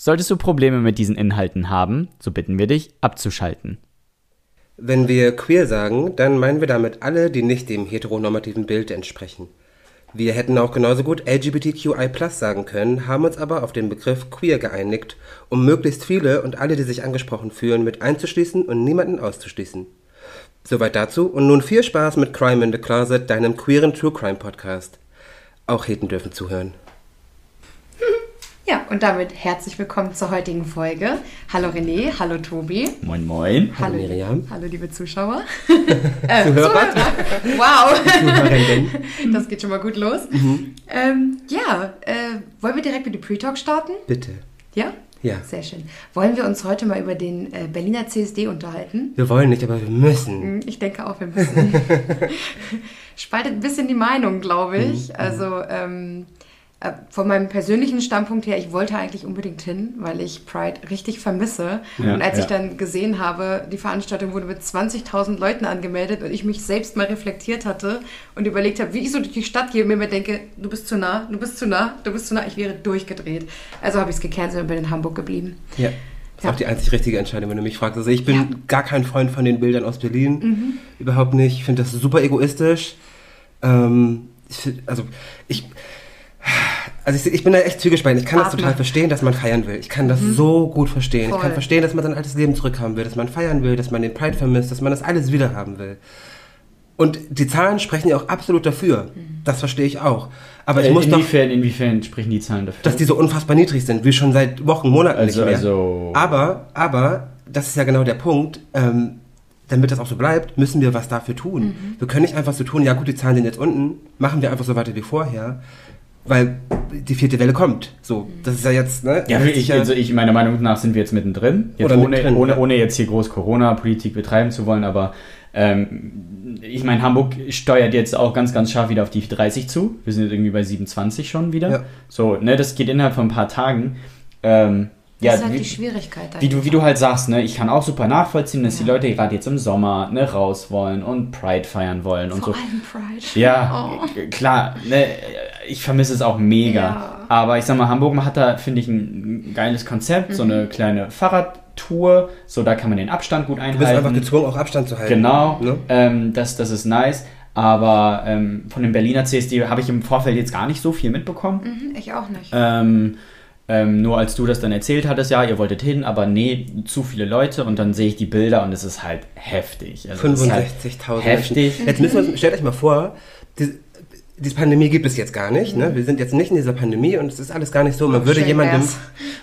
Solltest du Probleme mit diesen Inhalten haben, so bitten wir dich abzuschalten. Wenn wir queer sagen, dann meinen wir damit alle, die nicht dem heteronormativen Bild entsprechen. Wir hätten auch genauso gut LGBTQI sagen können, haben uns aber auf den Begriff queer geeinigt, um möglichst viele und alle, die sich angesprochen fühlen, mit einzuschließen und niemanden auszuschließen. Soweit dazu und nun viel Spaß mit Crime in the Closet, deinem queeren True Crime Podcast. Auch Heten dürfen zuhören. Ja, und damit herzlich willkommen zur heutigen Folge. Hallo René, hallo Tobi. Moin, moin. Hallo Miriam. Hallo liebe Zuschauer. äh, Zuhörer. Wow. das geht schon mal gut los. Mhm. Ähm, ja, äh, wollen wir direkt mit dem Pre-Talk starten? Bitte. Ja? Ja. Sehr schön. Wollen wir uns heute mal über den äh, Berliner CSD unterhalten? Wir wollen nicht, aber wir müssen. Mhm, ich denke auch, wir müssen. Spaltet ein bisschen die Meinung, glaube ich. Mhm. Also, ähm, äh, von meinem persönlichen Standpunkt her, ich wollte eigentlich unbedingt hin, weil ich Pride richtig vermisse. Ja, und als ja. ich dann gesehen habe, die Veranstaltung wurde mit 20.000 Leuten angemeldet und ich mich selbst mal reflektiert hatte und überlegt habe, wie ich so durch die Stadt gehe und mir immer denke, du bist zu nah, du bist zu nah, du bist zu nah, ich wäre durchgedreht. Also habe ich es gecancelt und bin in Hamburg geblieben. Ja. Das ist ja. auch die einzig richtige Entscheidung, wenn du mich fragst. Also ich bin ja. gar kein Freund von den Bildern aus Berlin. Mhm. Überhaupt nicht. Ich finde das super egoistisch. Ähm, ich find, also ich also ich, ich, bin da echt zügespalten. Ich kann Atme. das total verstehen, dass man feiern will. Ich kann das mhm. so gut verstehen. Voll. Ich kann verstehen, dass man sein altes Leben zurückhaben will, dass man feiern will, dass man den Pride vermisst, dass man das alles wiederhaben will. Und die Zahlen sprechen ja auch absolut dafür. Mhm. Das verstehe ich auch. Aber ich äh, muss inwiefern, doch, inwiefern sprechen die Zahlen dafür? Dass die so unfassbar niedrig sind, wie schon seit Wochen, Monaten also, nicht mehr. Also aber, aber, das ist ja genau der Punkt, ähm, damit das auch so bleibt, müssen wir was dafür tun. Mhm. Wir können nicht einfach so tun, ja gut, die Zahlen sind jetzt unten, machen wir einfach so weiter wie vorher weil die vierte Welle kommt. So, das ist ja jetzt, ne? Ja, ich, also ich, meiner Meinung nach sind wir jetzt mittendrin. Jetzt ohne, mittendrin, ohne, ja. ohne jetzt hier groß Corona-Politik betreiben zu wollen, aber ähm, ich meine, Hamburg steuert jetzt auch ganz, ganz scharf wieder auf die 30 zu. Wir sind jetzt irgendwie bei 27 schon wieder. Ja. So, ne, das geht innerhalb von ein paar Tagen. Ähm, das ist halt wie, die Schwierigkeit. Wie du, wie du halt sagst, ne, ich kann auch super nachvollziehen, dass ja. die Leute gerade jetzt im Sommer ne, raus wollen und Pride feiern wollen Vor und so. Allem Pride. Ja, oh. klar, ne, ich vermisse es auch mega. Ja. Aber ich sag mal, Hamburg hat da, finde ich, ein geiles Konzept, mhm. so eine kleine Fahrradtour, so da kann man den Abstand gut einhalten. Du bist einfach gezwungen, auch Abstand zu halten. Genau, ne? ähm, das, das ist nice. Aber ähm, von dem Berliner CSD habe ich im Vorfeld jetzt gar nicht so viel mitbekommen. Mhm, ich auch nicht. Ähm, ähm, nur als du das dann erzählt hattest, ja, ihr wolltet hin, aber nee, zu viele Leute und dann sehe ich die Bilder und es ist halt heftig. Also 65.000 halt heftig. Jetzt müssen wir, stellt euch mal vor, die, diese Pandemie gibt es jetzt gar nicht. Ne? Wir sind jetzt nicht in dieser Pandemie und es ist alles gar nicht so. Man, würde jemandem,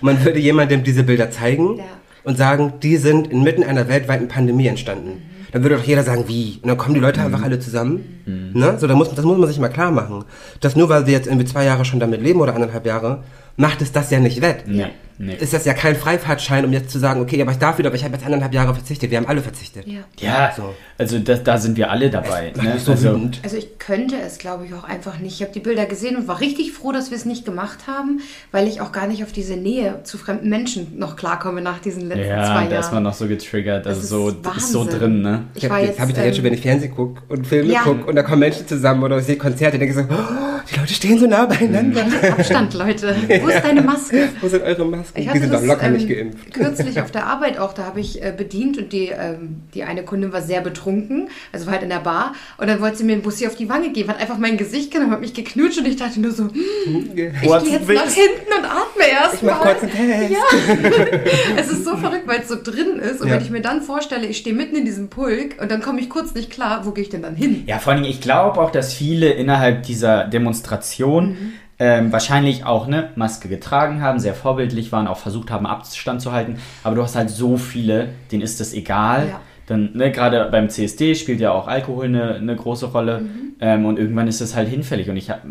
man würde jemandem diese Bilder zeigen ja. und sagen, die sind inmitten einer weltweiten Pandemie entstanden. Mhm. Dann würde doch jeder sagen, wie? Und dann kommen die Leute mhm. einfach alle zusammen. Mhm. Ne? So, da muss, das muss man sich mal klar machen. Dass nur weil wir jetzt irgendwie zwei Jahre schon damit leben oder anderthalb Jahre, macht es das ja nicht wett. Nee, nee. Ist das ja kein Freifahrtschein, um jetzt zu sagen, okay, aber ich darf wieder, aber ich habe jetzt eineinhalb Jahre verzichtet. Wir haben alle verzichtet. Ja, ja so. also das, da sind wir alle dabei. Ne? So also, also ich könnte es, glaube ich, auch einfach nicht. Ich habe die Bilder gesehen und war richtig froh, dass wir es nicht gemacht haben, weil ich auch gar nicht auf diese Nähe zu fremden Menschen noch klarkomme nach diesen letzten ja, zwei Jahren. Ja, da ist man noch so getriggert. Also das so, ist, ist so drin, ne? Ich, ich habe hab ich da jetzt schon, wenn ich Fernsehen gucke und Filme ja. gucke und da kommen Menschen zusammen oder ich sehe Konzerte, denke ich so, oh, die Leute stehen so nah beieinander. Abstand, Leute. Wo ist deine Maske? Wo sind eure Masken? Ich die sind das, doch locker ähm, nicht geimpft. Kürzlich auf der Arbeit auch, da habe ich äh, bedient und die, ähm, die eine Kundin war sehr betrunken, also war halt in der Bar und dann wollte sie mir einen Bussi auf die Wange geben, hat einfach mein Gesicht genommen, hat mich geknutscht und ich dachte nur so, hm, ich gehe jetzt nach hinten und atme erst Ich mach kurz einen Test. Ja. es ist so verrückt, weil es so drin ist und Ja. wenn ich mir dann vorstelle, ich stehe mitten in diesem Pulk und dann komme ich kurz nicht klar, wo gehe ich denn dann hin? Ja, vor allem, ich glaube auch, dass viele innerhalb dieser Demonstration Mhm. Ähm, wahrscheinlich auch eine Maske getragen haben, sehr vorbildlich waren, auch versucht haben, Abstand zu halten. Aber du hast halt so viele, denen ist das egal. Ja. dann, ne, gerade beim CSD spielt ja auch Alkohol eine, eine große Rolle Mhm. ähm, und irgendwann ist das halt hinfällig. Und ich hab,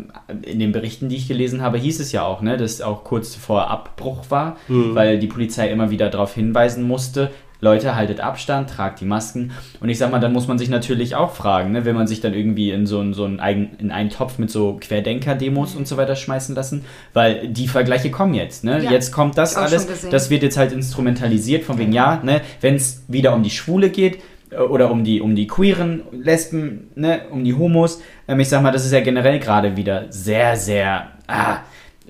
in den Berichten, die ich gelesen habe, hieß es ja auch, ne, dass auch kurz vor Abbruch war, weil die Polizei immer wieder darauf hinweisen musste, Leute, haltet Abstand, tragt die Masken. Und ich sag mal, dann muss man sich natürlich auch fragen, ne, will man sich dann irgendwie in so, einen- so einen, eigen, in einen Topf mit so Querdenker-Demos und so weiter schmeißen lassen? Weil die Vergleiche kommen jetzt, ne? Ja, jetzt kommt das alles, das wird jetzt halt instrumentalisiert von wegen, ja, ne, wenn es wieder um die Schwule geht äh, oder um die, um die queeren Lesben, ne, um die Homos, ähm, ich sag mal, das ist ja generell gerade wieder sehr, sehr, ah,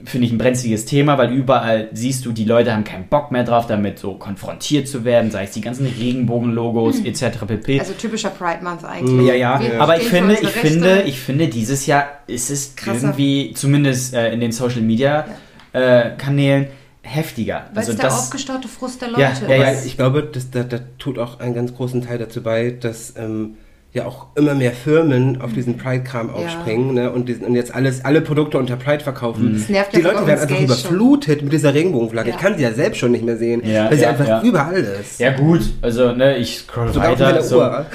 finde ich ein brenzliges Thema, weil überall siehst du, die Leute haben keinen Bock mehr drauf, damit so konfrontiert zu werden, sei es die ganzen Regenbogenlogos etc. pp. Also typischer Pride Month eigentlich. Ja, ja, Wir aber ich finde, ich finde, ich finde, dieses Jahr ist es Krasser. irgendwie, zumindest äh, in den Social Media äh, Kanälen, heftiger. Weil es der aufgestaute Frust der Leute Ja, ja, ja. Ich glaube, das, da, da tut auch einen ganz großen Teil dazu bei, dass ähm, ja auch immer mehr Firmen auf diesen Pride-Kram aufspringen ne, und, diesen, und jetzt alles, alle Produkte unter Pride verkaufen. Das nervt Die ja Leute werden einfach Gays schon. überflutet mit dieser Regenbogenflagge. Ja. Ich kann sie ja selbst schon nicht mehr sehen, Ja, weil sie ja, einfach ja. überall ist. Ja gut, also ne, ich scroll Sogar weiter, so, Uhr.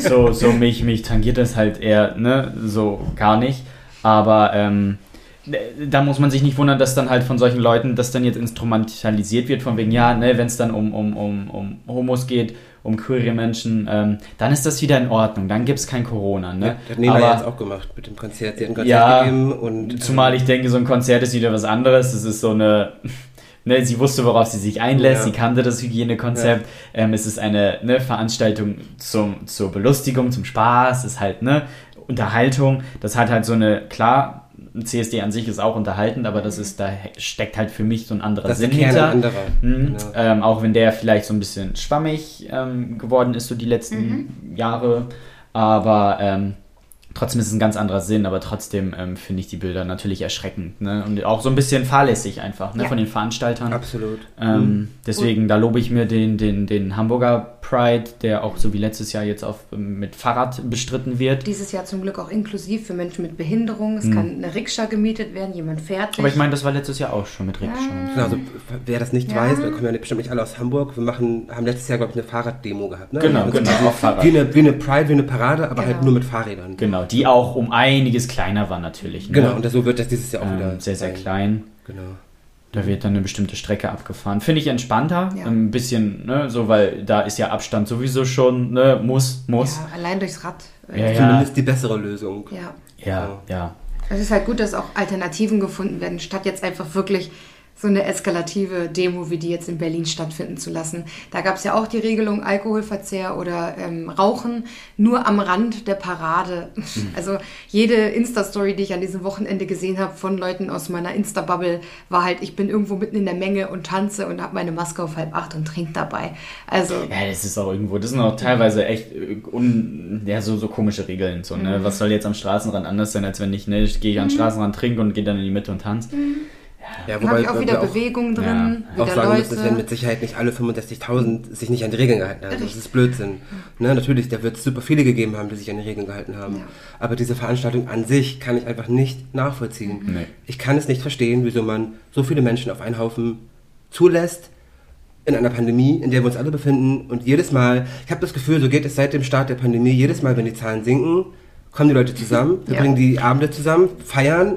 so, so, so mich, mich tangiert das halt eher, ne, so gar nicht. Aber ähm, da muss man sich nicht wundern, dass dann halt von solchen Leuten das dann jetzt instrumentalisiert wird, von wegen, ja, ne, wenn es dann um, um, um, um Homos geht, um queere Menschen, ähm, dann ist das wieder in Ordnung, dann gibt es kein Corona, ne? Das hat Nena Aber- jetzt auch gemacht mit dem Konzert. Sie hat ein Konzert Ja, gegeben und Zumal ich denke, so ein Konzert ist wieder was anderes. Es ist so eine. Ne, sie wusste, worauf sie sich einlässt. Ja. Sie kannte das Hygienekonzept. Ähm, es ist eine ne, Veranstaltung zum, zur Belustigung, zum Spaß. Es ist halt ne Unterhaltung. Das hat halt so eine klar. Ein CSD an sich ist auch unterhaltend, aber das ist da steckt halt für mich so ein anderer das Sinn hinter. anderer. Mhm. Genau. Ähm, auch wenn der vielleicht so ein bisschen schwammig ähm, geworden ist, so die letzten Jahre. Aber ähm, trotzdem ist es ein ganz anderer Sinn, aber trotzdem ähm, finde ich die Bilder natürlich erschreckend. Ne? Und auch so ein bisschen fahrlässig einfach ne? Ja. von den Veranstaltern. Absolut. Ähm, deswegen, da lobe ich mir den, den, den Hamburger Pride, der auch so wie letztes Jahr jetzt auf, mit Fahrrad bestritten wird. Dieses Jahr zum Glück auch inklusiv für Menschen mit Behinderung. Es kann eine Rikscha gemietet werden, jemand fährt sich. Aber ich meine, das war letztes Jahr auch schon mit Rikscha. Genau, also, wer das nicht Ja. weiß, wir kommen ja bestimmt nicht alle aus Hamburg. Wir machen, haben letztes Jahr, glaube ich, eine Fahrraddemo gehabt. Ne? Genau, Also genau, quasi auf Fahrrad. Wie eine, wie eine Pride, wie eine Parade, aber Genau. halt nur mit Fahrrädern. Genau, die auch um einiges kleiner war natürlich. Ne? Genau, und so wird das dieses Jahr auch wieder ähm, sehr, sehr sein. klein. Genau. Da wird dann eine bestimmte Strecke abgefahren. Finde ich entspannter. Ja. Ein bisschen, ne, so, weil da ist ja Abstand sowieso schon, ne, muss, muss. ja, allein durchs Rad. Ja, ja. Zumindest die bessere Lösung. ja. Ja, ja. Es ist halt gut, dass auch Alternativen gefunden werden, statt jetzt einfach wirklich so eine eskalative Demo, wie die jetzt in Berlin stattfinden zu lassen. Da gab es ja auch die Regelung Alkoholverzehr oder ähm, Rauchen nur am Rand der Parade. Also jede Insta-Story, die ich an diesem Wochenende gesehen habe von Leuten aus meiner Insta-Bubble, war halt, ich bin irgendwo mitten in der Menge und tanze und habe meine Maske auf halb acht und trinke dabei. Also Ja, das ist auch irgendwo, das sind auch teilweise echt äh, un, ja, so, so komische Regeln. So, ne? Mhm. Was soll jetzt am Straßenrand anders sein, als wenn ich, ne, ich gehe an den Straßenrand, trinke und gehe dann in die Mitte und tanze. Ja, habe ich auch wieder auch Bewegung drin, Ja. auch wieder sagen Leute. müssen, es werden mit Sicherheit nicht alle 65.000 sich nicht an die Regeln gehalten haben. Das ist Blödsinn. Ne, natürlich, da wird es super viele gegeben haben, die sich an die Regeln gehalten haben. Ja. Aber diese Veranstaltung an sich kann ich einfach nicht nachvollziehen. Nee. Ich kann es nicht verstehen, wieso man so viele Menschen auf einen Haufen zulässt in einer Pandemie, in der wir uns alle befinden. Und jedes Mal, ich habe das Gefühl, so geht es seit dem Start der Pandemie, jedes Mal, wenn die Zahlen sinken, kommen die Leute zusammen, wir Ja. bringen die Abende zusammen, feiern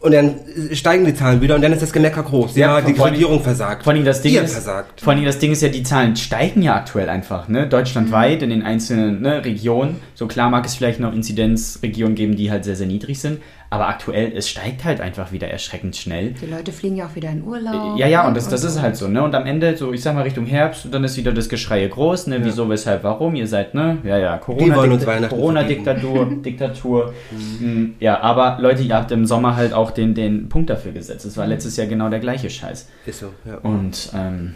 und dann steigen die Zahlen wieder und dann ist das Gemecker groß. Ja, Ja, die Regierung versagt. Vor allem das Ding Ihr ist, versagt. vor allem das Ding ist ja, die Zahlen steigen ja aktuell einfach, ne? Deutschlandweit in den einzelnen ne, Regionen. So klar mag es vielleicht noch Inzidenzregionen geben, die halt sehr, sehr niedrig sind, aber aktuell, es steigt halt einfach wieder erschreckend schnell. Die Leute fliegen ja auch wieder in Urlaub. Ja, ja, und das, das ist halt so, ne? Und am Ende, so, ich sag mal Richtung Herbst, dann ist wieder das Geschrei groß, ne? Wieso, weshalb, warum? Ihr seid, ne? Ja, ja, Corona-Diktatur, Corona-Diktatur, Diktatur. Mm, Ja, aber Leute, ihr habt im Sommer halt auch den, den Punkt dafür gesetzt. Es war letztes Jahr genau der gleiche Scheiß. Ist so, ja. Und ähm,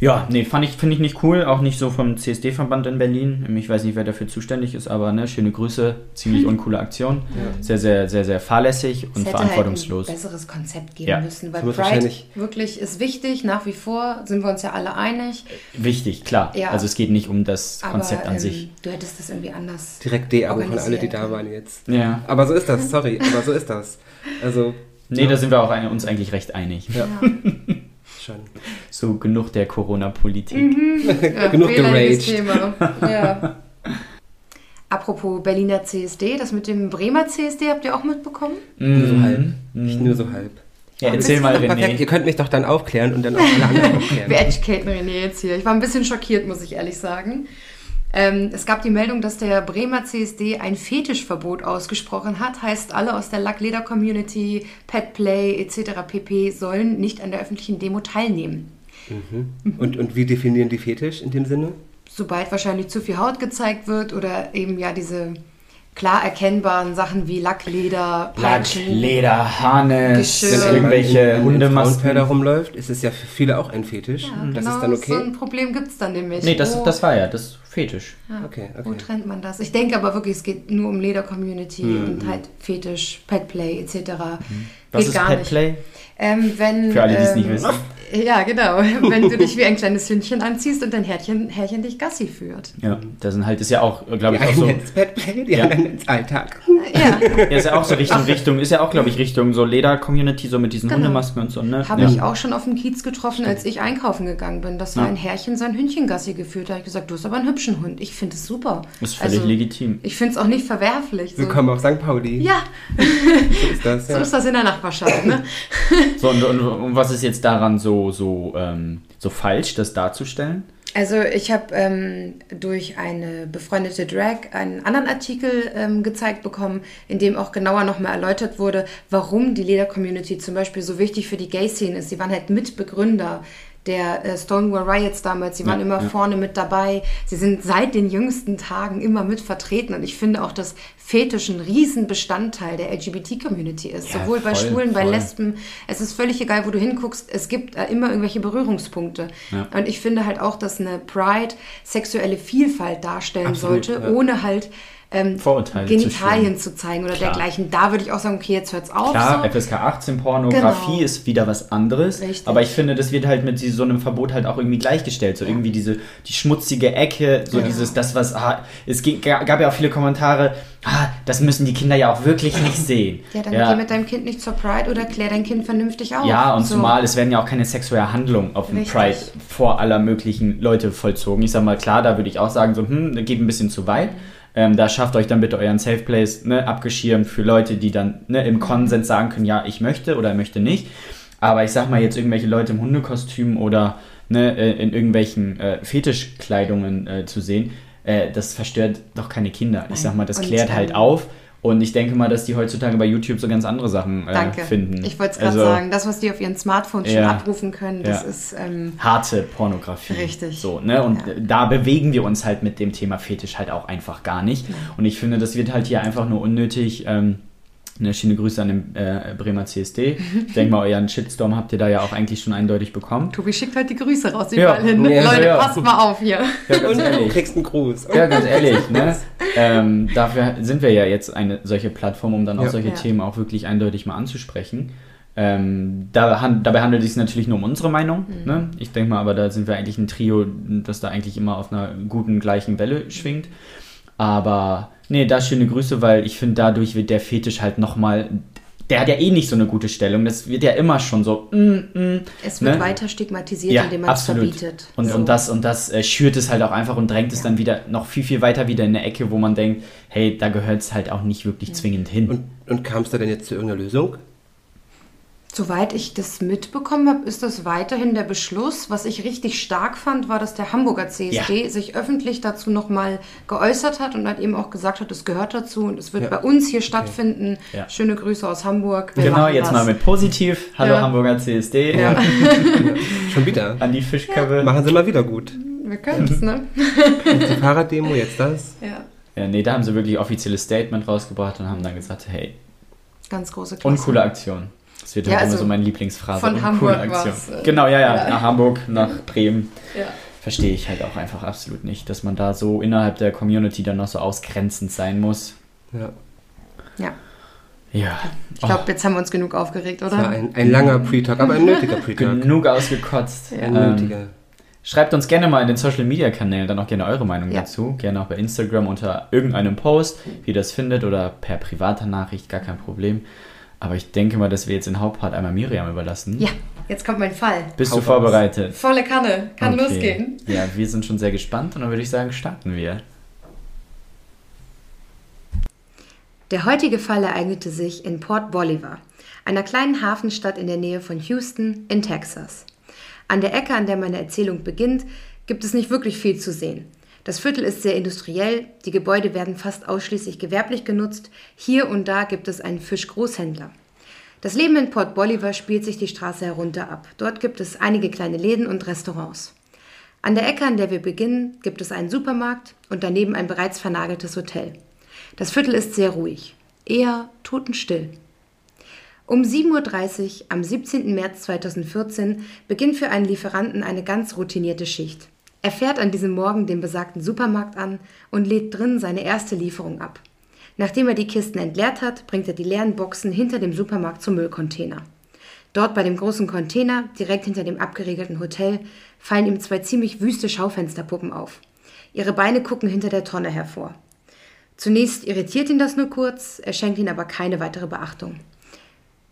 ja, nee, fand ich, finde ich nicht cool, auch nicht so vom CSD-Verband in Berlin. Ich weiß nicht, wer dafür zuständig ist, aber ne, schöne Grüße, ziemlich uncoole Aktion. Sehr, sehr, sehr, sehr fahrlässig und Es hätte verantwortungslos. Halt ein besseres Konzept geben Ja. müssen, weil Das muss Pride wahrscheinlich- wirklich ist wichtig, nach wie vor sind wir uns ja alle einig. Wichtig, klar. Ja. Also es geht nicht um das Aber Konzept an ähm, sich. du hättest das irgendwie anders. Direkt D-Abo von alle, die da waren jetzt. Ja. Aber so ist das, sorry, aber so ist das. Also, Nee, da sind wir auch ein, uns eigentlich recht einig. ja. Schon. So genug der Corona-Politik. Ja, Genug geraged. Thema. Ja. Apropos Berliner CSD, das mit dem Bremer CSD habt ihr auch mitbekommen? Nur so Mhm. halb. Ich nur so halb. Ja, erzähl mal, Perfekt, ihr René. könnt mich doch dann aufklären und dann auch alle anderen aufklären. Wir educaten René jetzt hier. Ich war ein bisschen schockiert, muss ich ehrlich sagen. Ähm, es gab die Meldung, dass der Bremer CSD ein Fetischverbot ausgesprochen hat. Heißt, alle aus der Lackleder-Community, Petplay etc. pp. sollen nicht an der öffentlichen Demo teilnehmen. Und, und wie definieren die Fetisch in dem Sinne? Sobald wahrscheinlich zu viel Haut gezeigt wird oder eben ja diese klar erkennbaren Sachen wie Lackleder, Lack, Peitschen. Leder, Harnes, Geschirr. Wenn irgendwelche Hundemasken. Rumläuft, ist es ja für viele auch ein Fetisch. Ja, das genau, ist dann okay. so ein Problem gibt es dann nämlich. Nee, das, Wo- das war ja das Fetisch. ja, Okay, Wo okay. trennt man das? Ich denke aber wirklich, es geht nur um Leder-Community Mhm. und halt Fetisch, Petplay etc. Was Geht ist gar Pet nicht. Ähm, wenn, Für alle, die es ähm, nicht wissen. Ja, genau. Wenn du dich wie ein kleines Hündchen anziehst und dein Herrchen, Herrchen dich Gassi führt. Ja, da sind halt, ist ja auch, glaube ich, auch so. ins Bett play, die Ja. anderen ins Alltag. Ja, Ja, ist ja auch so Richtung, Richtung, ist ja auch, glaube ich, Richtung so Leder-Community, so mit diesen Genau. Hundemasken und so, ne? habe ja. ich auch schon auf dem Kiez getroffen, als ich einkaufen gegangen bin, dass da Ja. ein Herrchen sein Hündchen Gassi geführt hat. Da habe ich gesagt, du hast aber einen hübschen Hund. Ich finde es super. Ist völlig Also, legitim. Ich finde es auch nicht verwerflich. So. Willkommen auf St. Pauli. Ja, So ist das, so ja. ist das in der Nachbarschaft. Ne? So, und, und, und was ist jetzt daran so, so, ähm, so falsch, das darzustellen? Also ich habe ähm, durch eine befreundete Drag einen anderen Artikel ähm, gezeigt bekommen, in dem auch genauer nochmal erläutert wurde, warum die Leder-Community zum Beispiel so wichtig für die Gay-Szene ist. Sie waren halt Mitbegründer der äh, Stonewall Riots damals. Sie waren Ja, immer ja. vorne mit dabei. Sie sind seit den jüngsten Tagen immer mit vertreten. Und ich finde auch, dass Fetisch ein Riesenbestandteil der LGBT-Community ist. Ja, Sowohl bei voll, Schwulen, bei voll. Lesben. Es ist völlig egal, wo du hinguckst. Es gibt äh, immer irgendwelche Berührungspunkte. Und ich finde halt auch, dass eine Pride sexuelle Vielfalt darstellen Absolut, sollte, ohne halt ähm, zu Genitalien schüren. zu, zeigen oder Klar. dergleichen. Da würde ich auch sagen, okay, jetzt hört's auf. Klar, so. FSK 18 Pornografie Genau. ist wieder was anderes. Richtig. Aber ich finde, das wird halt mit so einem Verbot halt auch irgendwie gleichgestellt. So irgendwie diese die schmutzige Ecke, so Ja. dieses, das was, ah, es gab ja auch viele Kommentare, ah, das müssen die Kinder ja auch wirklich nicht sehen. Ja, dann geh mit deinem Kind nicht zur Pride oder klär dein Kind vernünftig auf. Ja, und So. zumal es werden ja auch keine sexuelle Handlungen auf dem. Pride vor aller möglichen Leute vollzogen. Ich sag mal, klar, da würde ich auch sagen, so, hm, geht ein bisschen zu weit. Ähm, da schafft euch dann bitte euren Safe Place ne, abgeschirmt für Leute, die dann ne, im Konsens sagen können, ja, ich möchte oder möchte nicht. Aber ich sag mal jetzt irgendwelche Leute im Hundekostüm oder ne, äh, in irgendwelchen äh, Fetischkleidungen äh, zu sehen, äh, das verstört doch keine Kinder. Ich sag mal, das Und, klärt halt auf. Und ich denke mal, dass die heutzutage bei YouTube so ganz andere Sachen äh, Danke. finden. Ich wollte es gerade Also, sagen, das, was die auf ihren Smartphones schon Ja. abrufen können, das Ja. ist. Ähm, harte Pornografie. Richtig. So, ne? Und Ja. da bewegen wir uns halt mit dem Thema Fetisch halt auch einfach gar nicht. Und ich finde, das wird halt hier einfach nur unnötig. Ähm, eine schöne Grüße an den äh, Bremer CSD. Ich denke mal, euren Shitstorm habt ihr da ja auch eigentlich schon eindeutig bekommen. Tobi schickt halt die Grüße raus Ja. überall hin. Ja, Leute, ja. passt mal auf hier. Ja, ganz Und du ehrlich. kriegst einen Gruß. Ja, ganz ehrlich, ne? Ähm, dafür sind wir ja jetzt eine solche Plattform, um dann auch Ja. solche Ja. Themen auch wirklich eindeutig mal anzusprechen. Ähm, da, han- dabei handelt es sich natürlich nur um unsere Meinung. Mhm. Ne? Ich denke mal, aber da sind wir eigentlich ein Trio, das da eigentlich immer auf einer guten, gleichen Welle schwingt. Aber nee, da schöne Grüße, weil ich finde, dadurch wird der Fetisch halt nochmal. Der hat ja eh nicht so eine gute Stellung. Das wird ja immer schon so. Mm, mm, Es wird ne? weiter stigmatisiert, Ja, indem man es absolut. verbietet. Und, So. und das, und das äh, schürt es halt auch einfach und drängt es Ja. dann wieder noch viel, viel weiter wieder in eine Ecke, wo man denkt, hey, da gehört es halt auch nicht wirklich zwingend hin. Und, und kam es da denn jetzt zu irgendeiner Lösung? Soweit ich das mitbekommen habe, ist das weiterhin der Beschluss. Was ich richtig stark fand, war, dass der Hamburger CSD Ja. sich öffentlich dazu nochmal geäußert hat und halt eben auch gesagt hat, es gehört dazu und es wird Ja. bei uns hier stattfinden. Ja. Schöne Grüße aus Hamburg. Wir genau, jetzt das. mal mit positiv. Hallo Ja. Hamburger CSD. Ja. Schon wieder. An die Fischköpfe. Machen sie mal wieder gut. Wir können es, ne? Die Fahrraddemo, jetzt das. Ja. Ja, nee, da haben sie wirklich offizielles Statement rausgebracht und haben dann gesagt, hey, Ganz große Klasse. uncoole Aktion. Das wird Ja, halt immer also so meine Lieblingsphrase. von Hamburg war's, äh, Genau, ja, ja, ja. nach Hamburg, nach Bremen. Ja. Verstehe ich halt auch einfach absolut nicht, dass man da so innerhalb der Community dann noch so ausgrenzend sein muss. Ja. ja. Ja. Ich glaube, jetzt haben wir uns genug aufgeregt, Das war oder? ein, ein langer Pre-Talk, aber ein nötiger Oh, Pre-Talk. genug ausgekotzt. Ein Ähm, nötiger. Schreibt uns gerne mal in den Social Media Kanälen dann auch gerne eure Meinung Ja. dazu. Gerne auch bei Instagram unter irgendeinem Post, wie ihr das findet, oder per privater Nachricht, gar kein Problem. Aber ich denke mal, dass wir jetzt den Hauptpart einmal Miriam überlassen. Ja. jetzt kommt mein Fall. Bist Hau du vorbereitet? Volle Kanne, kann Okay. losgehen. Ja, wir sind schon sehr gespannt und dann würde ich sagen, starten wir. Der heutige Fall ereignete sich in Port Bolivar, einer kleinen Hafenstadt in der Nähe von Houston in Texas. An der Ecke, an der meine Erzählung beginnt, gibt es nicht wirklich viel zu sehen. Das Viertel ist sehr industriell, die Gebäude werden fast ausschließlich gewerblich genutzt, hier und da gibt es einen Fischgroßhändler. Das Leben in Port Bolivar spielt sich die Straße herunter ab. Dort gibt es einige kleine Läden und Restaurants. An der Ecke, an der wir beginnen, gibt es einen Supermarkt und daneben ein bereits vernageltes Hotel. Das Viertel ist sehr ruhig, eher totenstill. Um 7.30 Uhr am 17. März 2014 beginnt für einen Lieferanten eine ganz routinierte Schicht. Er fährt an diesem Morgen den besagten Supermarkt an und lädt drin seine erste Lieferung ab. Nachdem er die Kisten entleert hat, bringt er die leeren Boxen hinter dem Supermarkt zum Müllcontainer. Dort bei dem großen Container, direkt hinter dem abgeriegelten Hotel, fallen ihm zwei ziemlich wüste Schaufensterpuppen auf. Ihre Beine gucken hinter der Tonne hervor. Zunächst irritiert ihn das nur kurz, er schenkt ihnen aber keine weitere Beachtung.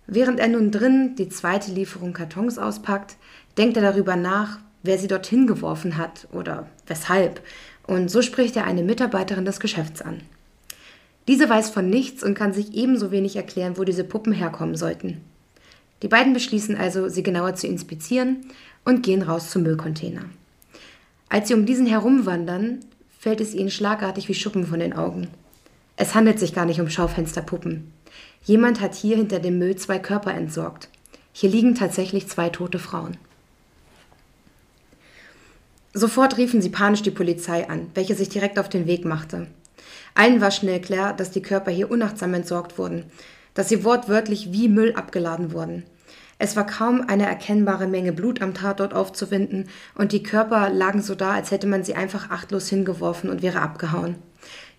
Während er nun drin die zweite Lieferung Kartons auspackt, denkt er darüber nach, wer sie dorthin geworfen hat oder weshalb. Und so spricht er eine Mitarbeiterin des Geschäfts an. Diese weiß von nichts und kann sich ebenso wenig erklären, wo diese Puppen herkommen sollten. Die beiden beschließen also, sie genauer zu inspizieren und gehen raus zum Müllcontainer. Als sie um diesen herumwandern, fällt es ihnen schlagartig wie Schuppen von den Augen. Es handelt sich gar nicht um Schaufensterpuppen. Jemand hat hier hinter dem Müll zwei Körper entsorgt. Hier liegen tatsächlich zwei tote Frauen. Sofort riefen sie panisch die Polizei an, welche sich direkt auf den Weg machte. Allen war schnell klar, dass die Körper hier unachtsam entsorgt wurden, dass sie wortwörtlich wie Müll abgeladen wurden. Es war kaum eine erkennbare Menge Blut am Tatort aufzufinden, und die Körper lagen so da, als hätte man sie einfach achtlos hingeworfen und wäre abgehauen.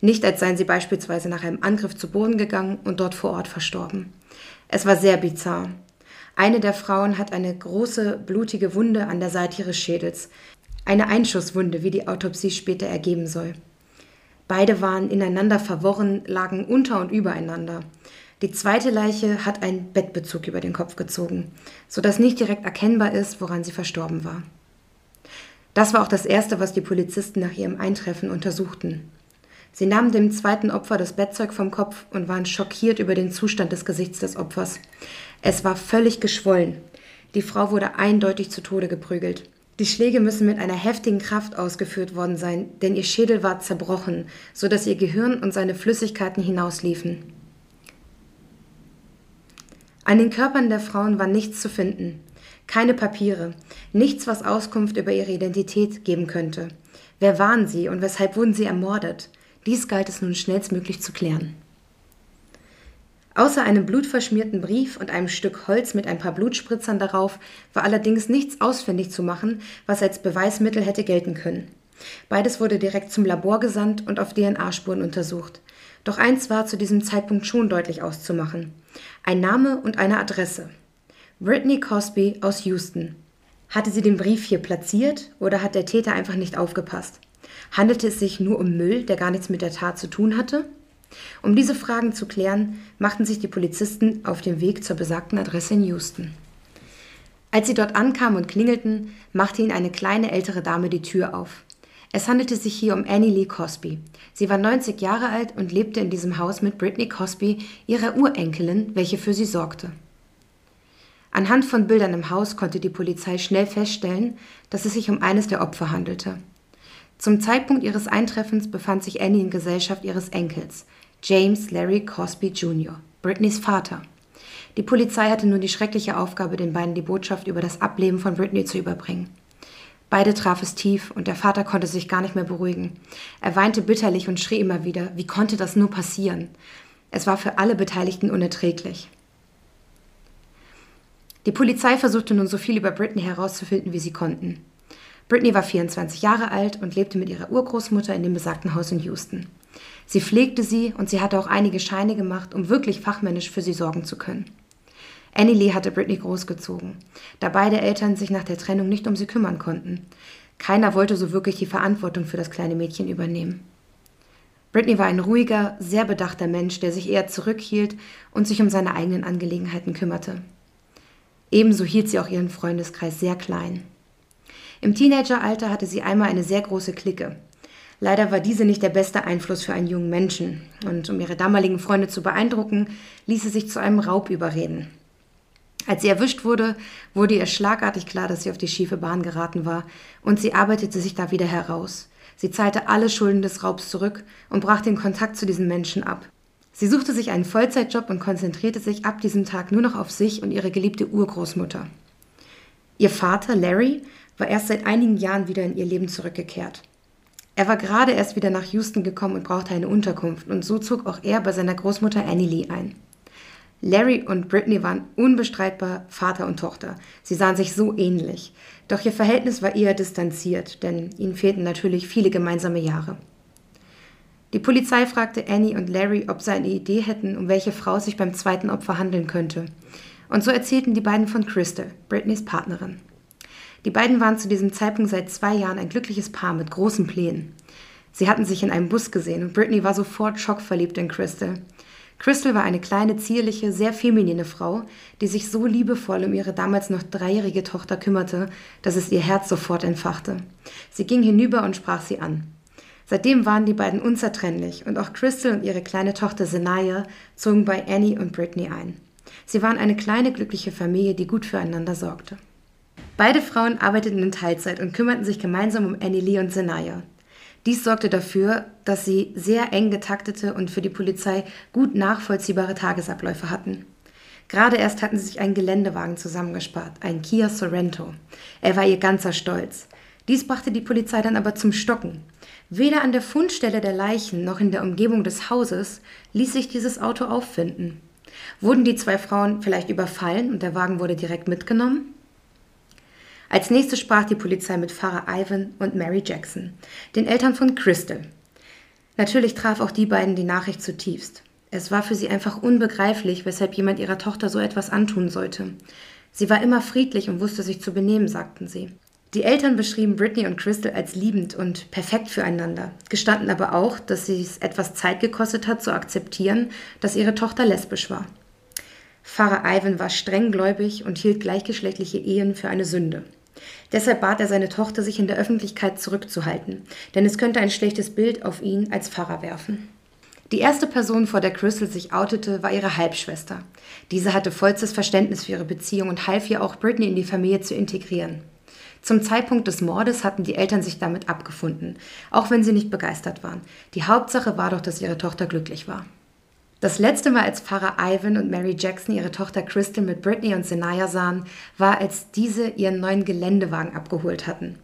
Nicht als seien sie beispielsweise nach einem Angriff zu Boden gegangen und dort vor Ort verstorben. Es war sehr bizarr. Eine der Frauen hat eine große, blutige Wunde an der Seite ihres Schädels. Eine Einschusswunde, wie die Autopsie später ergeben soll. Beide waren ineinander verworren, lagen unter und übereinander. Die zweite Leiche hat einen Bettbezug über den Kopf gezogen, sodass nicht direkt erkennbar ist, woran sie verstorben war. Das war auch das Erste, was die Polizisten nach ihrem Eintreffen untersuchten. Sie nahmen dem zweiten Opfer das Bettzeug vom Kopf und waren schockiert über den Zustand des Gesichts des Opfers. Es war völlig geschwollen. Die Frau wurde eindeutig zu Tode geprügelt. Die Schläge müssen mit einer heftigen Kraft ausgeführt worden sein, denn ihr Schädel war zerbrochen, so dass ihr Gehirn und seine Flüssigkeiten hinausliefen. An den Körpern der Frauen war nichts zu finden. Keine Papiere, nichts, was Auskunft über ihre Identität geben könnte. Wer waren sie und weshalb wurden sie ermordet? Dies galt es nun schnellstmöglich zu klären. Außer einem blutverschmierten Brief und einem Stück Holz mit ein paar Blutspritzern darauf war allerdings nichts ausfindig zu machen, was als Beweismittel hätte gelten können. Beides wurde direkt zum Labor gesandt und auf DNA-Spuren untersucht. Doch eins war zu diesem Zeitpunkt schon deutlich auszumachen. Ein Name und eine Adresse. Brittany Cosby aus Houston. Hatte sie den Brief hier platziert oder hat der Täter einfach nicht aufgepasst? Handelte es sich nur um Müll, der gar nichts mit der Tat zu tun hatte? Um diese Fragen zu klären, machten sich die Polizisten auf den Weg zur besagten Adresse in Houston. Als sie dort ankamen und klingelten, machte ihnen eine kleine ältere Dame die Tür auf. Es handelte sich hier um Annie Lee Cosby. Sie war 90 Jahre alt und lebte in diesem Haus mit Brittany Cosby, ihrer Urenkelin, welche für sie sorgte. Anhand von Bildern im Haus konnte die Polizei schnell feststellen, dass es sich um eines der Opfer handelte. Zum Zeitpunkt ihres Eintreffens befand sich Annie in Gesellschaft ihres Enkels, James Larry Cosby Jr., Britneys Vater. Die Polizei hatte nun die schreckliche Aufgabe, den beiden die Botschaft über das Ableben von Britney zu überbringen. Beide traf es tief und der Vater konnte sich gar nicht mehr beruhigen. Er weinte bitterlich und schrie immer wieder, wie konnte das nur passieren? Es war für alle Beteiligten unerträglich. Die Polizei versuchte nun so viel über Britney herauszufinden, wie sie konnten. Britney war 24 Jahre alt und lebte mit ihrer Urgroßmutter in dem besagten Haus in Houston. Sie pflegte sie und sie hatte auch einige Scheine gemacht, um wirklich fachmännisch für sie sorgen zu können. Annie Lee hatte Britney großgezogen, da beide Eltern sich nach der Trennung nicht um sie kümmern konnten. Keiner wollte so wirklich die Verantwortung für das kleine Mädchen übernehmen. Britney war ein ruhiger, sehr bedachter Mensch, der sich eher zurückhielt und sich um seine eigenen Angelegenheiten kümmerte. Ebenso hielt sie auch ihren Freundeskreis sehr klein. Im Teenageralter hatte sie einmal eine sehr große Clique. Leider war diese nicht der beste Einfluss für einen jungen Menschen, und um ihre damaligen Freunde zu beeindrucken, ließ sie sich zu einem Raub überreden. Als sie erwischt wurde, wurde ihr schlagartig klar, dass sie auf die schiefe Bahn geraten war, und sie arbeitete sich da wieder heraus. Sie zahlte alle Schulden des Raubs zurück und brach den Kontakt zu diesen Menschen ab. Sie suchte sich einen Vollzeitjob und konzentrierte sich ab diesem Tag nur noch auf sich und ihre geliebte Urgroßmutter. Ihr Vater, Larry, war erst seit einigen Jahren wieder in ihr Leben zurückgekehrt. Er war gerade erst wieder nach Houston gekommen und brauchte eine Unterkunft, und so zog auch er bei seiner Großmutter Annie Lee ein. Larry und Britney waren unbestreitbar Vater und Tochter. Sie sahen sich so ähnlich. Doch ihr Verhältnis war eher distanziert, denn ihnen fehlten natürlich viele gemeinsame Jahre. Die Polizei fragte Annie und Larry, ob sie eine Idee hätten, um welche Frau sich beim zweiten Opfer handeln könnte. Und so erzählten die beiden von Crystal, Britneys Partnerin. Die beiden waren zu diesem Zeitpunkt seit zwei Jahren ein glückliches Paar mit großen Plänen. Sie hatten sich in einem Bus gesehen und Britney war sofort schockverliebt in Crystal. Crystal war eine kleine, zierliche, sehr feminine Frau, die sich so liebevoll um ihre damals noch dreijährige Tochter kümmerte, dass es ihr Herz sofort entfachte. Sie ging hinüber und sprach sie an. Seitdem waren die beiden unzertrennlich und auch Crystal und ihre kleine Tochter Senaya zogen bei Annie und Britney ein. Sie waren eine kleine, glückliche Familie, die gut füreinander sorgte. Beide Frauen arbeiteten in Teilzeit und kümmerten sich gemeinsam um Annie Lee und Senaya. Dies sorgte dafür, dass sie sehr eng getaktete und für die Polizei gut nachvollziehbare Tagesabläufe hatten. Gerade erst hatten sie sich einen Geländewagen zusammengespart, einen Kia Sorrento. Er war ihr ganzer Stolz. Dies brachte die Polizei dann aber zum Stocken. Weder an der Fundstelle der Leichen noch in der Umgebung des Hauses ließ sich dieses Auto auffinden. Wurden die zwei Frauen vielleicht überfallen und der Wagen wurde direkt mitgenommen? Als nächstes sprach die Polizei mit Pfarrer Ivan und Mary Jackson, den Eltern von Crystal. Natürlich traf auch die beiden die Nachricht zutiefst. Es war für sie einfach unbegreiflich, weshalb jemand ihrer Tochter so etwas antun sollte. Sie war immer friedlich und wusste sich zu benehmen, sagten sie. Die Eltern beschrieben Britney und Crystal als liebend und perfekt füreinander, gestanden aber auch, dass sie es etwas Zeit gekostet hat, zu akzeptieren, dass ihre Tochter lesbisch war. Pfarrer Ivan war strenggläubig und hielt gleichgeschlechtliche Ehen für eine Sünde. Deshalb bat er seine Tochter, sich in der Öffentlichkeit zurückzuhalten, denn es könnte ein schlechtes Bild auf ihn als Pfarrer werfen. Die erste Person, vor der Crystal sich outete, war ihre Halbschwester. Diese hatte vollstes Verständnis für ihre Beziehung und half ihr auch, Britney in die Familie zu integrieren. Zum Zeitpunkt des Mordes hatten die Eltern sich damit abgefunden, auch wenn sie nicht begeistert waren. Die Hauptsache war doch, dass ihre Tochter glücklich war. Das letzte Mal, als Pfarrer Ivan und Mary Jackson ihre Tochter Crystal mit Britney und Senaya sahen, war, als diese ihren neuen Geländewagen abgeholt hatten.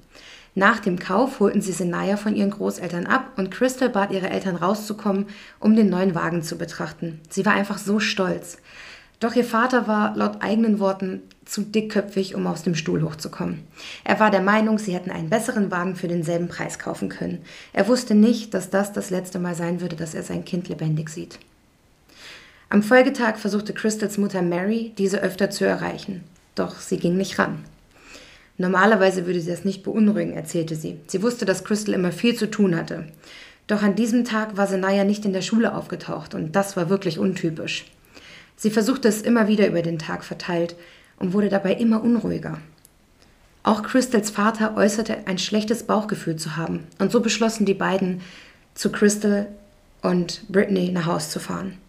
Nach dem Kauf holten sie Senaya von ihren Großeltern ab und Crystal bat ihre Eltern rauszukommen, um den neuen Wagen zu betrachten. Sie war einfach so stolz. Doch ihr Vater war laut eigenen Worten zu dickköpfig, um aus dem Stuhl hochzukommen. Er war der Meinung, sie hätten einen besseren Wagen für denselben Preis kaufen können. Er wusste nicht, dass das das letzte Mal sein würde, dass er sein Kind lebendig sieht. Am Folgetag versuchte Crystals Mutter Mary, diese öfter zu erreichen. Doch sie ging nicht ran. Normalerweise würde sie das nicht beunruhigen, erzählte sie. Sie wusste, dass Crystal immer viel zu tun hatte. Doch an diesem Tag war Senaya nicht in der Schule aufgetaucht und das war wirklich untypisch. Sie versuchte es immer wieder über den Tag verteilt und wurde dabei immer unruhiger. Auch Crystals Vater äußerte ein schlechtes Bauchgefühl zu haben und so beschlossen die beiden, zu Crystal und Brittany nach Haus zu fahren.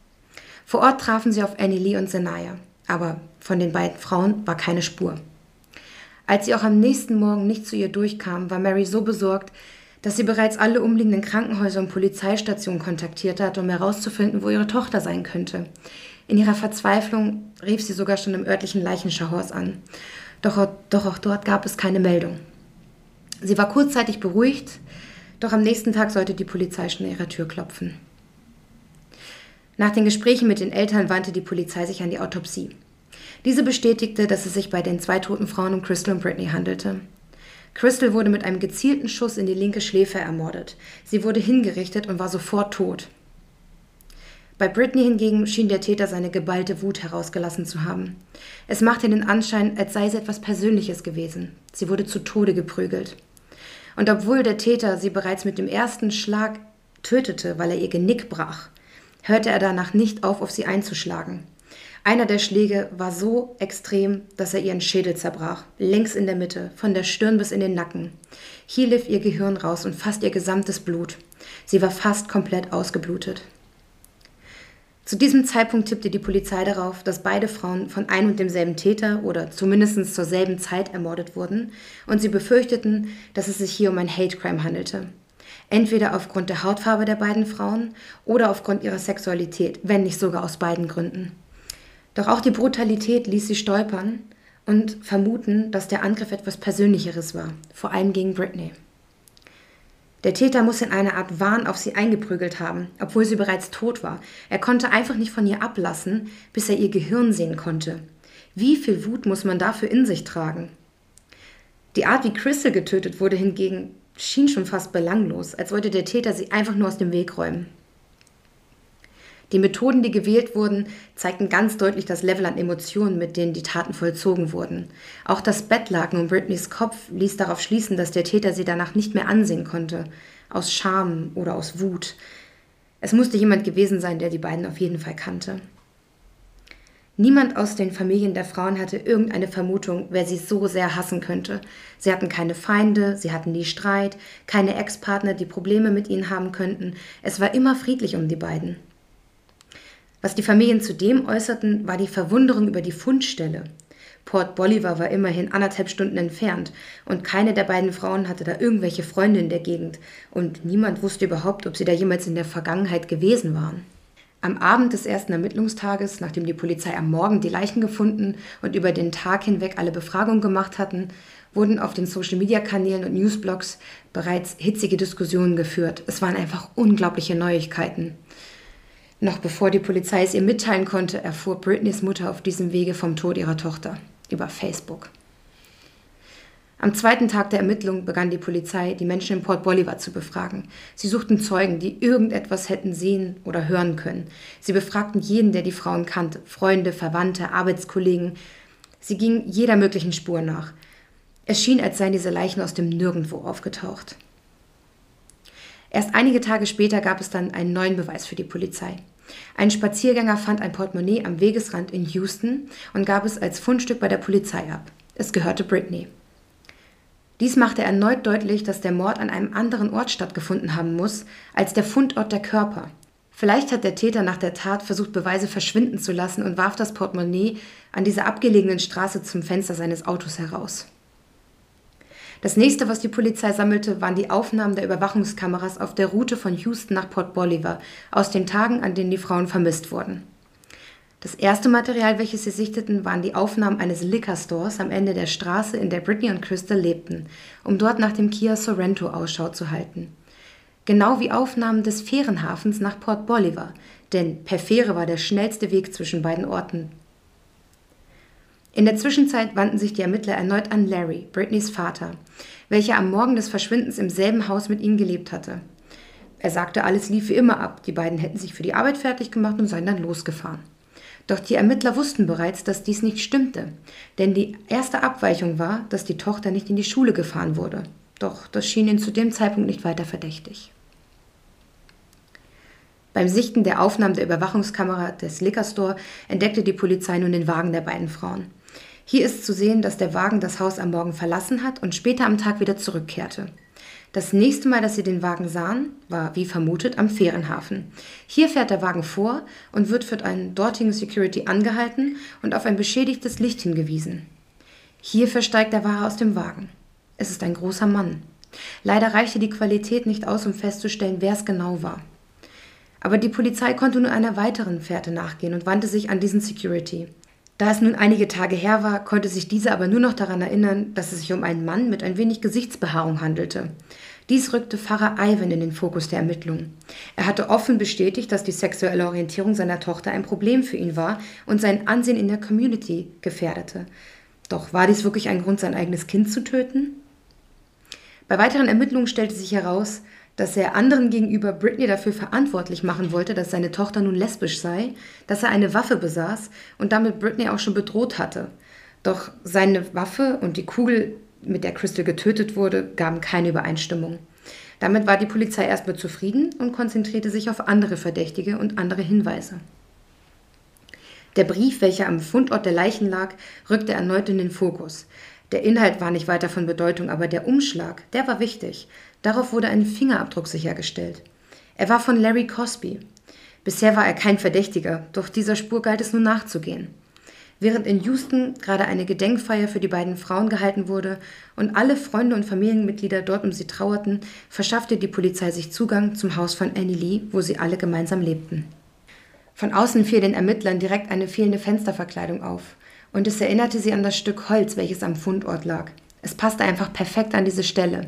Vor Ort trafen sie auf Annie Lee und Senaya, aber von den beiden Frauen war keine Spur. Als sie auch am nächsten Morgen nicht zu ihr durchkam, war Mary so besorgt, dass sie bereits alle umliegenden Krankenhäuser und Polizeistationen kontaktiert hat, um herauszufinden, wo ihre Tochter sein könnte. In ihrer Verzweiflung rief sie sogar schon im örtlichen Leichenschauhaus an. Doch, doch auch dort gab es keine Meldung. Sie war kurzzeitig beruhigt, doch am nächsten Tag sollte die Polizei schon an ihrer Tür klopfen. Nach den Gesprächen mit den Eltern wandte die Polizei sich an die Autopsie. Diese bestätigte, dass es sich bei den zwei toten Frauen um Crystal und Britney handelte. Crystal wurde mit einem gezielten Schuss in die linke Schläfe ermordet. Sie wurde hingerichtet und war sofort tot. Bei Britney hingegen schien der Täter seine geballte Wut herausgelassen zu haben. Es machte den Anschein, als sei es etwas Persönliches gewesen. Sie wurde zu Tode geprügelt. Und obwohl der Täter sie bereits mit dem ersten Schlag tötete, weil er ihr Genick brach, hörte er danach nicht auf, auf sie einzuschlagen. Einer der Schläge war so extrem, dass er ihren Schädel zerbrach, längs in der Mitte, von der Stirn bis in den Nacken. Hier lief ihr Gehirn raus und fast ihr gesamtes Blut. Sie war fast komplett ausgeblutet. Zu diesem Zeitpunkt tippte die Polizei darauf, dass beide Frauen von ein und demselben Täter oder zumindest zur selben Zeit ermordet wurden und sie befürchteten, dass es sich hier um ein Hate Crime handelte. Entweder aufgrund der Hautfarbe der beiden Frauen oder aufgrund ihrer Sexualität, wenn nicht sogar aus beiden Gründen. Doch auch die Brutalität ließ sie stolpern und vermuten, dass der Angriff etwas Persönlicheres war, vor allem gegen Britney. Der Täter muss in einer Art Wahn auf sie eingeprügelt haben, obwohl sie bereits tot war. Er konnte einfach nicht von ihr ablassen, bis er ihr Gehirn sehen konnte. Wie viel Wut muss man dafür in sich tragen? Die Art, wie Crystal getötet wurde, hingegen schien schon fast belanglos, als wollte der Täter sie einfach nur aus dem Weg räumen. Die Methoden, die gewählt wurden, zeigten ganz deutlich das Level an Emotionen, mit denen die Taten vollzogen wurden. Auch das Bettlaken um Britneys Kopf ließ darauf schließen, dass der Täter sie danach nicht mehr ansehen konnte, aus Scham oder aus Wut. Es musste jemand gewesen sein, der die beiden auf jeden Fall kannte. Niemand aus den Familien der Frauen hatte irgendeine Vermutung, wer sie so sehr hassen könnte. Sie hatten keine Feinde, sie hatten nie Streit, keine Ex-Partner, die Probleme mit ihnen haben könnten. Es war immer friedlich um die beiden. Was die Familien zudem äußerten, war die Verwunderung über die Fundstelle. Port Bolivar war immerhin anderthalb Stunden entfernt und keine der beiden Frauen hatte da irgendwelche Freunde in der Gegend und niemand wusste überhaupt, ob sie da jemals in der Vergangenheit gewesen waren. Am Abend des ersten Ermittlungstages, nachdem die Polizei am Morgen die Leichen gefunden und über den Tag hinweg alle Befragungen gemacht hatten, wurden auf den Social-Media-Kanälen und Newsblogs bereits hitzige Diskussionen geführt. Es waren einfach unglaubliche Neuigkeiten. Noch bevor die Polizei es ihr mitteilen konnte, erfuhr Britneys Mutter auf diesem Wege vom Tod ihrer Tochter über Facebook. Am zweiten Tag der Ermittlung begann die Polizei, die Menschen in Port Bolivar zu befragen. Sie suchten Zeugen, die irgendetwas hätten sehen oder hören können. Sie befragten jeden, der die Frauen kannte, Freunde, Verwandte, Arbeitskollegen. Sie gingen jeder möglichen Spur nach. Es schien, als seien diese Leichen aus dem Nirgendwo aufgetaucht. Erst einige Tage später gab es dann einen neuen Beweis für die Polizei. Ein Spaziergänger fand ein Portemonnaie am Wegesrand in Houston und gab es als Fundstück bei der Polizei ab. Es gehörte Britney. Dies machte erneut deutlich, dass der Mord an einem anderen Ort stattgefunden haben muss als der Fundort der Körper. Vielleicht hat der Täter nach der Tat versucht, Beweise verschwinden zu lassen und warf das Portemonnaie an dieser abgelegenen Straße zum Fenster seines Autos heraus. Das nächste, was die Polizei sammelte, waren die Aufnahmen der Überwachungskameras auf der Route von Houston nach Port Bolivar aus den Tagen, an denen die Frauen vermisst wurden. Das erste Material, welches sie sichteten, waren die Aufnahmen eines Liquor Stores am Ende der Straße, in der Britney und Crystal lebten, um dort nach dem Kia Sorrento Ausschau zu halten. Genau wie Aufnahmen des Fährenhafens nach Port Bolivar, denn per Fähre war der schnellste Weg zwischen beiden Orten in der Zwischenzeit wandten sich die Ermittler erneut an Larry, Britneys Vater, welcher am Morgen des Verschwindens im selben Haus mit ihnen gelebt hatte. Er sagte, alles lief wie immer ab, die beiden hätten sich für die Arbeit fertig gemacht und seien dann losgefahren. Doch die Ermittler wussten bereits, dass dies nicht stimmte, denn die erste Abweichung war, dass die Tochter nicht in die Schule gefahren wurde. Doch das schien ihnen zu dem Zeitpunkt nicht weiter verdächtig. Beim Sichten der Aufnahmen der Überwachungskamera des Liquor Store entdeckte die Polizei nun den Wagen der beiden Frauen. Hier ist zu sehen, dass der Wagen das Haus am Morgen verlassen hat und später am Tag wieder zurückkehrte. Das nächste Mal, dass sie den Wagen sahen, war wie vermutet am Fährenhafen. Hier fährt der Wagen vor und wird für einen dortigen Security angehalten und auf ein beschädigtes Licht hingewiesen. Hier versteigt der Wahrer aus dem Wagen. Es ist ein großer Mann. Leider reichte die Qualität nicht aus, um festzustellen, wer es genau war. Aber die Polizei konnte nur einer weiteren Fährte nachgehen und wandte sich an diesen Security. Da es nun einige Tage her war, konnte sich dieser aber nur noch daran erinnern, dass es sich um einen Mann mit ein wenig Gesichtsbehaarung handelte. Dies rückte Pfarrer Ivan in den Fokus der Ermittlungen. Er hatte offen bestätigt, dass die sexuelle Orientierung seiner Tochter ein Problem für ihn war und sein Ansehen in der Community gefährdete. Doch war dies wirklich ein Grund, sein eigenes Kind zu töten? Bei weiteren Ermittlungen stellte sich heraus, dass er anderen gegenüber Britney dafür verantwortlich machen wollte, dass seine Tochter nun lesbisch sei, dass er eine Waffe besaß und damit Britney auch schon bedroht hatte. Doch seine Waffe und die Kugel, mit der Crystal getötet wurde, gaben keine Übereinstimmung. Damit war die Polizei erstmal zufrieden und konzentrierte sich auf andere Verdächtige und andere Hinweise. Der Brief, welcher am Fundort der Leichen lag, rückte erneut in den Fokus. Der Inhalt war nicht weiter von Bedeutung, aber der Umschlag, der war wichtig. Darauf wurde ein Fingerabdruck sichergestellt. Er war von Larry Cosby. Bisher war er kein Verdächtiger, doch dieser Spur galt es nun nachzugehen. Während in Houston gerade eine Gedenkfeier für die beiden Frauen gehalten wurde und alle Freunde und Familienmitglieder dort um sie trauerten, verschaffte die Polizei sich Zugang zum Haus von Annie Lee, wo sie alle gemeinsam lebten. Von außen fiel den Ermittlern direkt eine fehlende Fensterverkleidung auf, und es erinnerte sie an das Stück Holz, welches am Fundort lag. Es passte einfach perfekt an diese Stelle.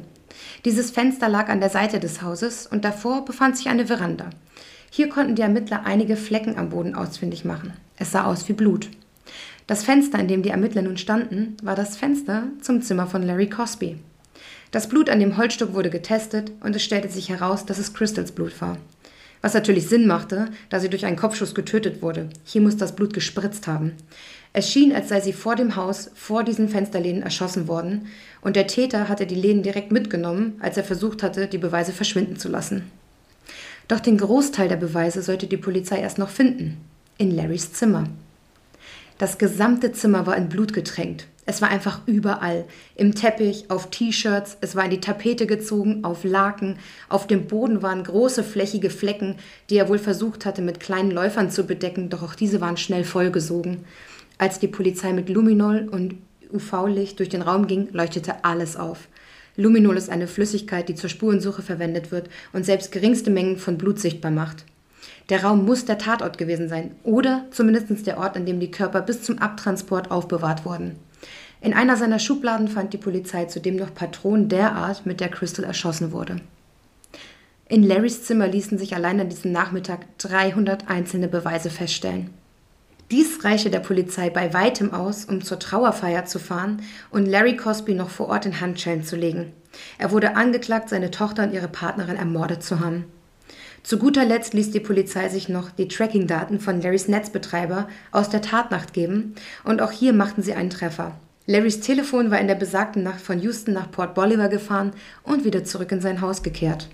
Dieses Fenster lag an der Seite des Hauses und davor befand sich eine Veranda. Hier konnten die Ermittler einige Flecken am Boden ausfindig machen. Es sah aus wie Blut. Das Fenster, in dem die Ermittler nun standen, war das Fenster zum Zimmer von Larry Cosby. Das Blut an dem Holzstück wurde getestet und es stellte sich heraus, dass es Crystals Blut war. Was natürlich Sinn machte, da sie durch einen Kopfschuss getötet wurde. Hier muss das Blut gespritzt haben. Es schien, als sei sie vor dem Haus, vor diesen Fensterläden erschossen worden, und der Täter hatte die Läden direkt mitgenommen, als er versucht hatte, die Beweise verschwinden zu lassen. Doch den Großteil der Beweise sollte die Polizei erst noch finden. In Larrys Zimmer. Das gesamte Zimmer war in Blut getränkt. Es war einfach überall. Im Teppich, auf T-Shirts, es war in die Tapete gezogen, auf Laken, auf dem Boden waren große flächige Flecken, die er wohl versucht hatte, mit kleinen Läufern zu bedecken, doch auch diese waren schnell vollgesogen. Als die Polizei mit Luminol und UV-Licht durch den Raum ging, leuchtete alles auf. Luminol ist eine Flüssigkeit, die zur Spurensuche verwendet wird und selbst geringste Mengen von Blut sichtbar macht. Der Raum muss der Tatort gewesen sein oder zumindest der Ort, an dem die Körper bis zum Abtransport aufbewahrt wurden. In einer seiner Schubladen fand die Polizei zudem noch Patronen der Art, mit der Crystal erschossen wurde. In Larrys Zimmer ließen sich allein an diesem Nachmittag 300 einzelne Beweise feststellen. Dies reiche der Polizei bei weitem aus, um zur Trauerfeier zu fahren und Larry Cosby noch vor Ort in Handschellen zu legen. Er wurde angeklagt, seine Tochter und ihre Partnerin ermordet zu haben. Zu guter Letzt ließ die Polizei sich noch die Tracking-Daten von Larrys Netzbetreiber aus der Tatnacht geben und auch hier machten sie einen Treffer. Larrys Telefon war in der besagten Nacht von Houston nach Port Bolivar gefahren und wieder zurück in sein Haus gekehrt.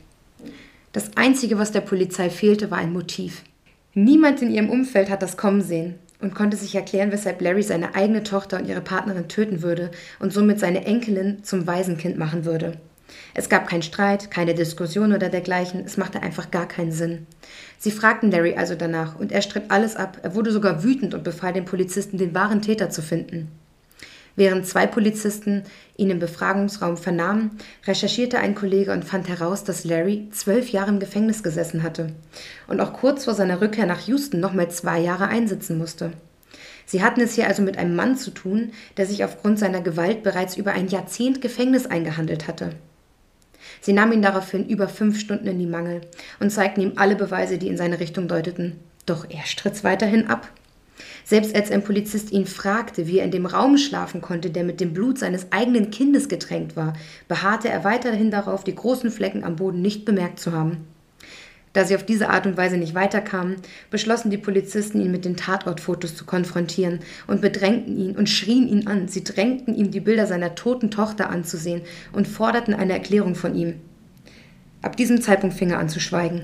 Das Einzige, was der Polizei fehlte, war ein Motiv. Niemand in ihrem Umfeld hat das kommen sehen und konnte sich erklären, weshalb Larry seine eigene Tochter und ihre Partnerin töten würde und somit seine Enkelin zum Waisenkind machen würde. Es gab keinen Streit, keine Diskussion oder dergleichen, es machte einfach gar keinen Sinn. Sie fragten Larry also danach und er stritt alles ab, er wurde sogar wütend und befahl den Polizisten, den wahren Täter zu finden. Während zwei Polizisten ihn im Befragungsraum vernahmen, recherchierte ein Kollege und fand heraus, dass Larry zwölf Jahre im Gefängnis gesessen hatte und auch kurz vor seiner Rückkehr nach Houston nochmal zwei Jahre einsitzen musste. Sie hatten es hier also mit einem Mann zu tun, der sich aufgrund seiner Gewalt bereits über ein Jahrzehnt Gefängnis eingehandelt hatte. Sie nahmen ihn daraufhin über fünf Stunden in die Mangel und zeigten ihm alle Beweise, die in seine Richtung deuteten. Doch er stritt weiterhin ab. Selbst als ein Polizist ihn fragte, wie er in dem Raum schlafen konnte, der mit dem Blut seines eigenen Kindes getränkt war, beharrte er weiterhin darauf, die großen Flecken am Boden nicht bemerkt zu haben. Da sie auf diese Art und Weise nicht weiterkamen, beschlossen die Polizisten, ihn mit den Tatortfotos zu konfrontieren und bedrängten ihn und schrien ihn an. Sie drängten ihm, die Bilder seiner toten Tochter anzusehen und forderten eine Erklärung von ihm. Ab diesem Zeitpunkt fing er an zu schweigen.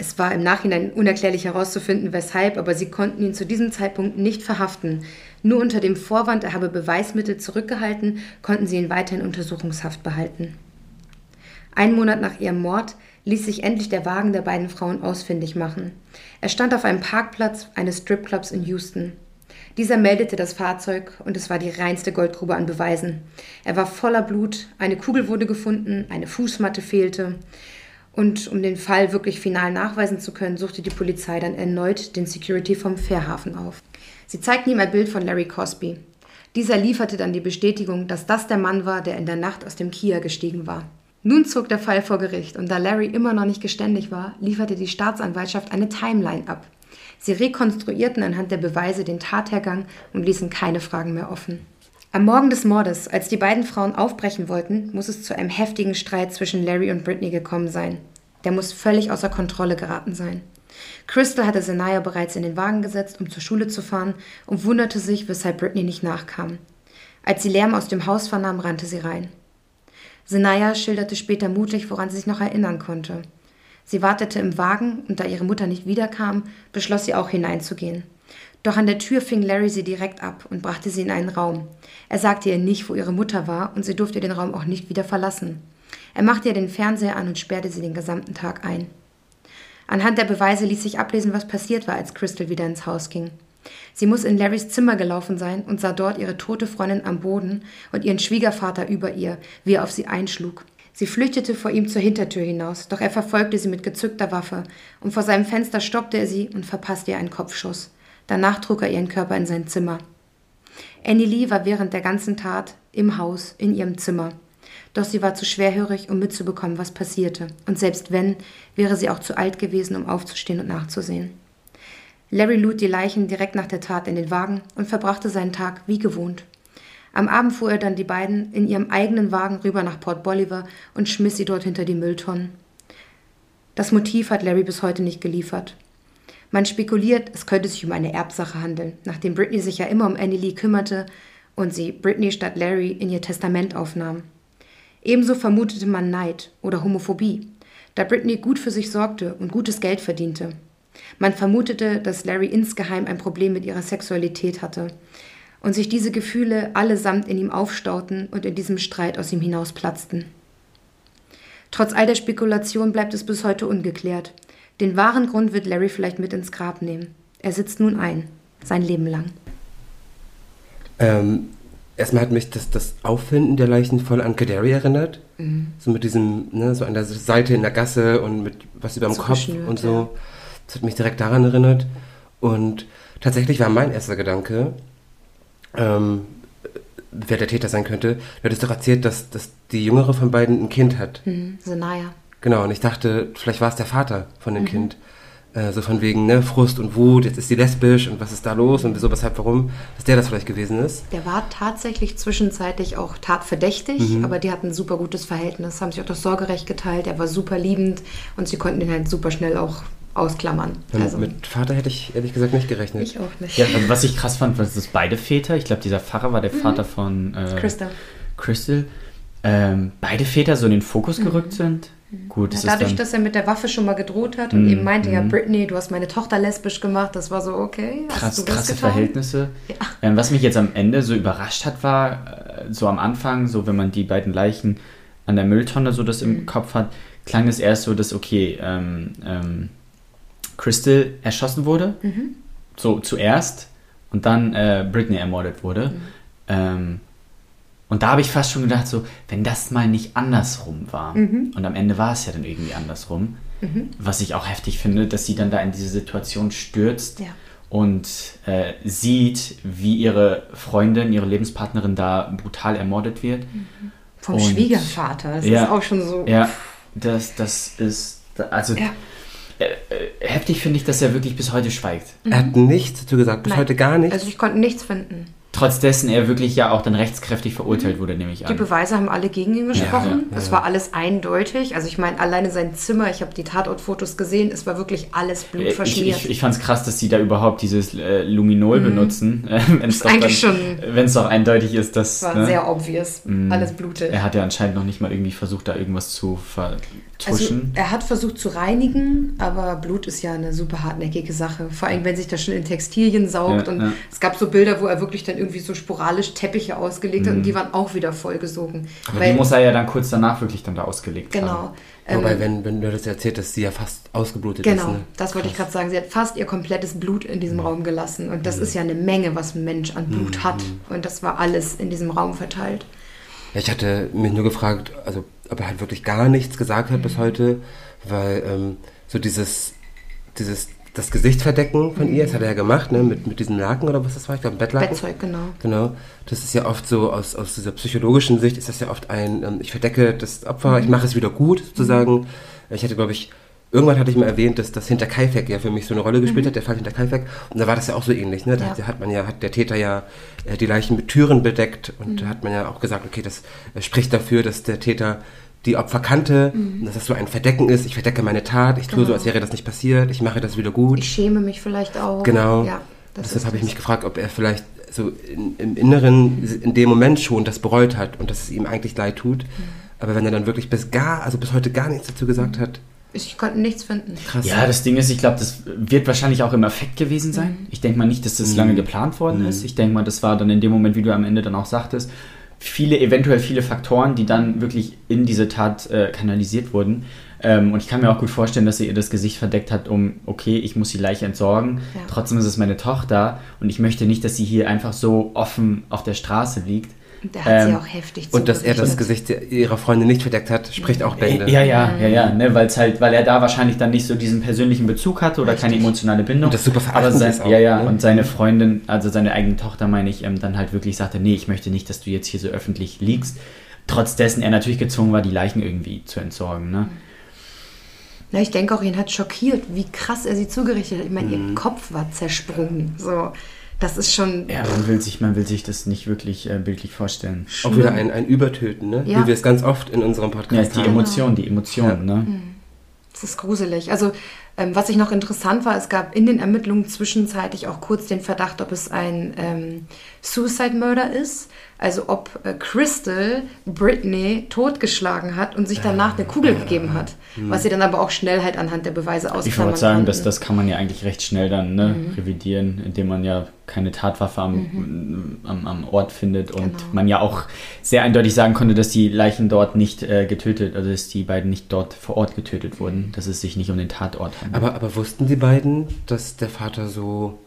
Es war im Nachhinein unerklärlich herauszufinden, weshalb, aber sie konnten ihn zu diesem Zeitpunkt nicht verhaften. Nur unter dem Vorwand, er habe Beweismittel zurückgehalten, konnten sie ihn weiter in Untersuchungshaft behalten. Ein Monat nach ihrem Mord ließ sich endlich der Wagen der beiden Frauen ausfindig machen. Er stand auf einem Parkplatz eines Stripclubs in Houston. Dieser meldete das Fahrzeug und es war die reinste Goldgrube an Beweisen. Er war voller Blut, eine Kugel wurde gefunden, eine Fußmatte fehlte. Und um den Fall wirklich final nachweisen zu können, suchte die Polizei dann erneut den Security vom Fährhafen auf. Sie zeigten ihm ein Bild von Larry Cosby. Dieser lieferte dann die Bestätigung, dass das der Mann war, der in der Nacht aus dem Kia gestiegen war. Nun zog der Fall vor Gericht und da Larry immer noch nicht geständig war, lieferte die Staatsanwaltschaft eine Timeline ab. Sie rekonstruierten anhand der Beweise den Tathergang und ließen keine Fragen mehr offen. Am Morgen des Mordes, als die beiden Frauen aufbrechen wollten, muss es zu einem heftigen Streit zwischen Larry und Britney gekommen sein. Der muss völlig außer Kontrolle geraten sein. Crystal hatte Senaya bereits in den Wagen gesetzt, um zur Schule zu fahren, und wunderte sich, weshalb Britney nicht nachkam. Als sie Lärm aus dem Haus vernahm, rannte sie rein. Senaya schilderte später mutig, woran sie sich noch erinnern konnte. Sie wartete im Wagen und da ihre Mutter nicht wiederkam, beschloss sie auch hineinzugehen. Doch an der Tür fing Larry sie direkt ab und brachte sie in einen Raum. Er sagte ihr nicht, wo ihre Mutter war, und sie durfte den Raum auch nicht wieder verlassen. Er machte ihr den Fernseher an und sperrte sie den gesamten Tag ein. Anhand der Beweise ließ sich ablesen, was passiert war, als Crystal wieder ins Haus ging. Sie muss in Larrys Zimmer gelaufen sein und sah dort ihre tote Freundin am Boden und ihren Schwiegervater über ihr, wie er auf sie einschlug. Sie flüchtete vor ihm zur Hintertür hinaus, doch er verfolgte sie mit gezückter Waffe, und vor seinem Fenster stoppte er sie und verpasste ihr einen Kopfschuss. Danach trug er ihren Körper in sein Zimmer. Annie Lee war während der ganzen Tat im Haus, in ihrem Zimmer. Doch sie war zu schwerhörig, um mitzubekommen, was passierte, und selbst wenn, wäre sie auch zu alt gewesen, um aufzustehen und nachzusehen. Larry lud die Leichen direkt nach der Tat in den Wagen und verbrachte seinen Tag wie gewohnt. Am Abend fuhr er dann die beiden in ihrem eigenen Wagen rüber nach Port Bolivar und schmiss sie dort hinter die Mülltonnen. Das Motiv hat Larry bis heute nicht geliefert. Man spekuliert, es könnte sich um eine Erbsache handeln, nachdem Britney sich ja immer um Annie Lee kümmerte und sie Britney statt Larry in ihr Testament aufnahm. Ebenso vermutete man Neid oder Homophobie, da Britney gut für sich sorgte und gutes Geld verdiente. Man vermutete, dass Larry insgeheim ein Problem mit ihrer Sexualität hatte und sich diese Gefühle allesamt in ihm aufstauten und in diesem Streit aus ihm hinausplatzten. Trotz all der Spekulation bleibt es bis heute ungeklärt. Den wahren Grund wird Larry vielleicht mit ins Grab nehmen. Er sitzt nun ein, sein Leben lang. Ähm, erstmal hat mich das, das Auffinden der Leichen voll an Kaderi erinnert. Mhm. So mit diesem, ne, so an der Seite in der Gasse und mit was über dem so Kopf und so. Ja. Das hat mich direkt daran erinnert. Und tatsächlich war mein erster Gedanke, ähm, wer der Täter sein könnte. Du hattest doch erzählt, dass, dass die jüngere von beiden ein Kind hat. Mhm, Senaya. Genau, und ich dachte, vielleicht war es der Vater von dem mhm. Kind. Äh, so von wegen, ne, Frust und Wut, jetzt ist sie lesbisch und was ist da los und wieso, weshalb, warum, dass der das vielleicht gewesen ist. Der war tatsächlich zwischenzeitlich auch tatverdächtig, mhm. aber die hatten ein super gutes Verhältnis, haben sich auch das Sorgerecht geteilt, er war super liebend und sie konnten ihn halt super schnell auch ausklammern. Also mit Vater hätte ich ehrlich gesagt nicht gerechnet. Ich auch nicht. Ja, also was ich krass fand, war, dass beide Väter, ich glaube, dieser Pfarrer war der mhm. Vater von äh, Crystal. Crystal. Ähm, beide Väter so in den Fokus mhm. gerückt sind. Gut, ja, dadurch, dass er mit der Waffe schon mal gedroht hat und eben meinte, ja, mhm. Britney, du hast meine Tochter lesbisch gemacht, das war so, okay. Krass, krasse getan? Verhältnisse. Ja. Ähm, was mich jetzt am Ende so überrascht hat, war, äh, so am Anfang, so wenn man die beiden Leichen an der Mülltonne so das im. Kopf hat, klang es erst so, dass, okay, ähm, ähm, Crystal erschossen wurde, mhm. so zuerst, und dann äh, Britney ermordet wurde. Mhm. Ähm, und da habe ich fast schon gedacht, so, wenn das mal nicht andersrum war, mhm. und am Ende war es ja dann irgendwie andersrum, mhm. was ich auch heftig finde, dass sie dann da in diese Situation stürzt ja. und äh, sieht, wie ihre Freundin, ihre Lebenspartnerin da brutal ermordet wird. Mhm. Vom und, Schwiegervater, das ja, ist auch schon so. Ja, das, das ist, also ja. Äh, äh, heftig finde ich, dass er wirklich bis heute schweigt. Er hat nichts dazu gesagt, bis Nein. heute gar nichts. Also ich konnte nichts finden. Trotz dessen er wirklich ja auch dann rechtskräftig verurteilt wurde, nehme ich an. Die Beweise haben alle gegen ihn gesprochen. Ja, ja, es war alles eindeutig. Also ich meine, alleine sein Zimmer, ich habe die Tatortfotos gesehen, es war wirklich alles blutverschmiert. Ich, ich, ich fand es krass, dass sie da überhaupt dieses äh, Luminol mhm. benutzen. Äh, wenn es eigentlich schon. Wenn es doch eindeutig ist, dass. Es war ne? sehr obvious. Mhm. Alles blutet. Er hat ja anscheinend noch nicht mal irgendwie versucht, da irgendwas zu vertuschen. Also, er hat versucht zu reinigen, aber Blut ist ja eine super hartnäckige Sache. Vor allem, wenn sich das schon in Textilien saugt. Ja, und es gab so Bilder, wo er wirklich dann irgendwie so sporadisch Teppiche ausgelegt hat mhm. und die waren auch wieder vollgesogen. Aber Weil, die muss er ja dann kurz danach wirklich dann da ausgelegt genau. haben. Genau. Wobei, wenn, wenn du das erzählt hast, sie ja fast ausgeblutet genau, ist. Genau, ne? das wollte ich gerade sagen. Sie hat fast ihr komplettes Blut in diesem mhm. Raum gelassen. Und das mhm. ist ja eine Menge, was ein Mensch an Blut mhm. hat. Und das war alles in diesem Raum verteilt. Ja, ich hatte mich nur gefragt, also ob er halt wirklich gar nichts gesagt hat bis mhm. heute, weil ähm, so dieses, dieses das Gesicht verdecken von ihr, das hat er ja gemacht, ne, mit, mit diesen Laken oder was das war, ich glaube, Bettlaken. Bettzeug, genau. Genau. Das ist ja oft so, aus, aus dieser psychologischen Sicht ist das ja oft ein, ähm, ich verdecke das Opfer, mhm. ich mache es wieder gut, sozusagen. Mhm. Ich hatte, glaube ich, irgendwann hatte ich mal erwähnt, dass das hinter Kaifek ja für mich so eine Rolle gespielt mhm. hat, der Fall hinter Kaifek. Und da war das ja auch so ähnlich, ne? Da ja. hat man ja, hat der Täter ja äh, die Leichen mit Türen bedeckt und mhm. da hat man ja auch gesagt, okay, das äh, spricht dafür, dass der Täter die Opfer kannte, mhm. dass das so ein Verdecken ist. Ich verdecke meine Tat, ich tue genau. so, als wäre das nicht passiert, ich mache das wieder gut. Ich schäme mich vielleicht auch. Genau. Ja, Deshalb habe ich mich gefragt, ob er vielleicht so in, im Inneren in dem Moment schon das bereut hat und dass es ihm eigentlich leid tut. Mhm. Aber wenn er dann wirklich bis gar, also bis heute gar nichts dazu gesagt hat, Ich konnte nichts finden. Krass. Ja, das Ding ist, ich glaube, das wird wahrscheinlich auch im Effekt gewesen sein. Mhm. Ich denke mal nicht, dass das mhm. lange geplant worden mhm. ist. Ich denke mal, das war dann in dem Moment, wie du am Ende dann auch sagtest, viele, eventuell viele Faktoren, die dann wirklich in diese Tat äh, kanalisiert wurden. Ähm, und ich kann mir auch gut vorstellen, dass sie ihr das Gesicht verdeckt hat, um, okay, ich muss die Leiche entsorgen. Ja. Trotzdem ist es meine Tochter und ich möchte nicht, dass sie hier einfach so offen auf der Straße liegt. Da hat ähm, sie auch heftig Und dass er das Gesicht ihrer Freundin nicht verdeckt hat, spricht auch Bände. Ja, ja, ja, ja, ne, weil's halt, weil er da wahrscheinlich dann nicht so diesen persönlichen Bezug hatte oder Richtig. keine emotionale Bindung. Und das super Aber sein, auch, Ja, ja, ne? und seine Freundin, also seine eigene Tochter, meine ich, ähm, dann halt wirklich sagte, nee, ich möchte nicht, dass du jetzt hier so öffentlich liegst. Trotz dessen er natürlich gezwungen war, die Leichen irgendwie zu entsorgen, ne. Na, ich denke auch, ihn hat schockiert, wie krass er sie zugerichtet hat. Ich meine, mhm. ihr Kopf war zersprungen, so. Das ist schon. Ja, man will sich, man will sich das nicht wirklich äh, bildlich vorstellen. Schlimm. Auch wieder ein, ein Übertöten, ne? Ja. Wie wir es ganz oft in unserem Podcast ja, die haben. Emotion, die Emotion, ja. ne? Hm. Das ist gruselig. Also, ähm, was ich noch interessant war, es gab in den Ermittlungen zwischenzeitlich auch kurz den Verdacht, ob es ein ähm, Suicide Murder ist. Also ob äh, Crystal Britney totgeschlagen hat und sich danach eine Kugel gegeben hat. Mhm. Was sie dann aber auch schnell halt anhand der Beweise ausklammern Ich wollte sagen, dass das kann man ja eigentlich recht schnell dann ne, mhm. revidieren, indem man ja keine Tatwaffe am, mhm. am, am, Ort findet und genau. man ja auch sehr eindeutig sagen konnte, dass die Leichen dort nicht äh, getötet, also dass die beiden nicht dort vor Ort getötet wurden, dass es sich nicht um den Tatort handelt. Aber, aber wussten die beiden, dass der Vater so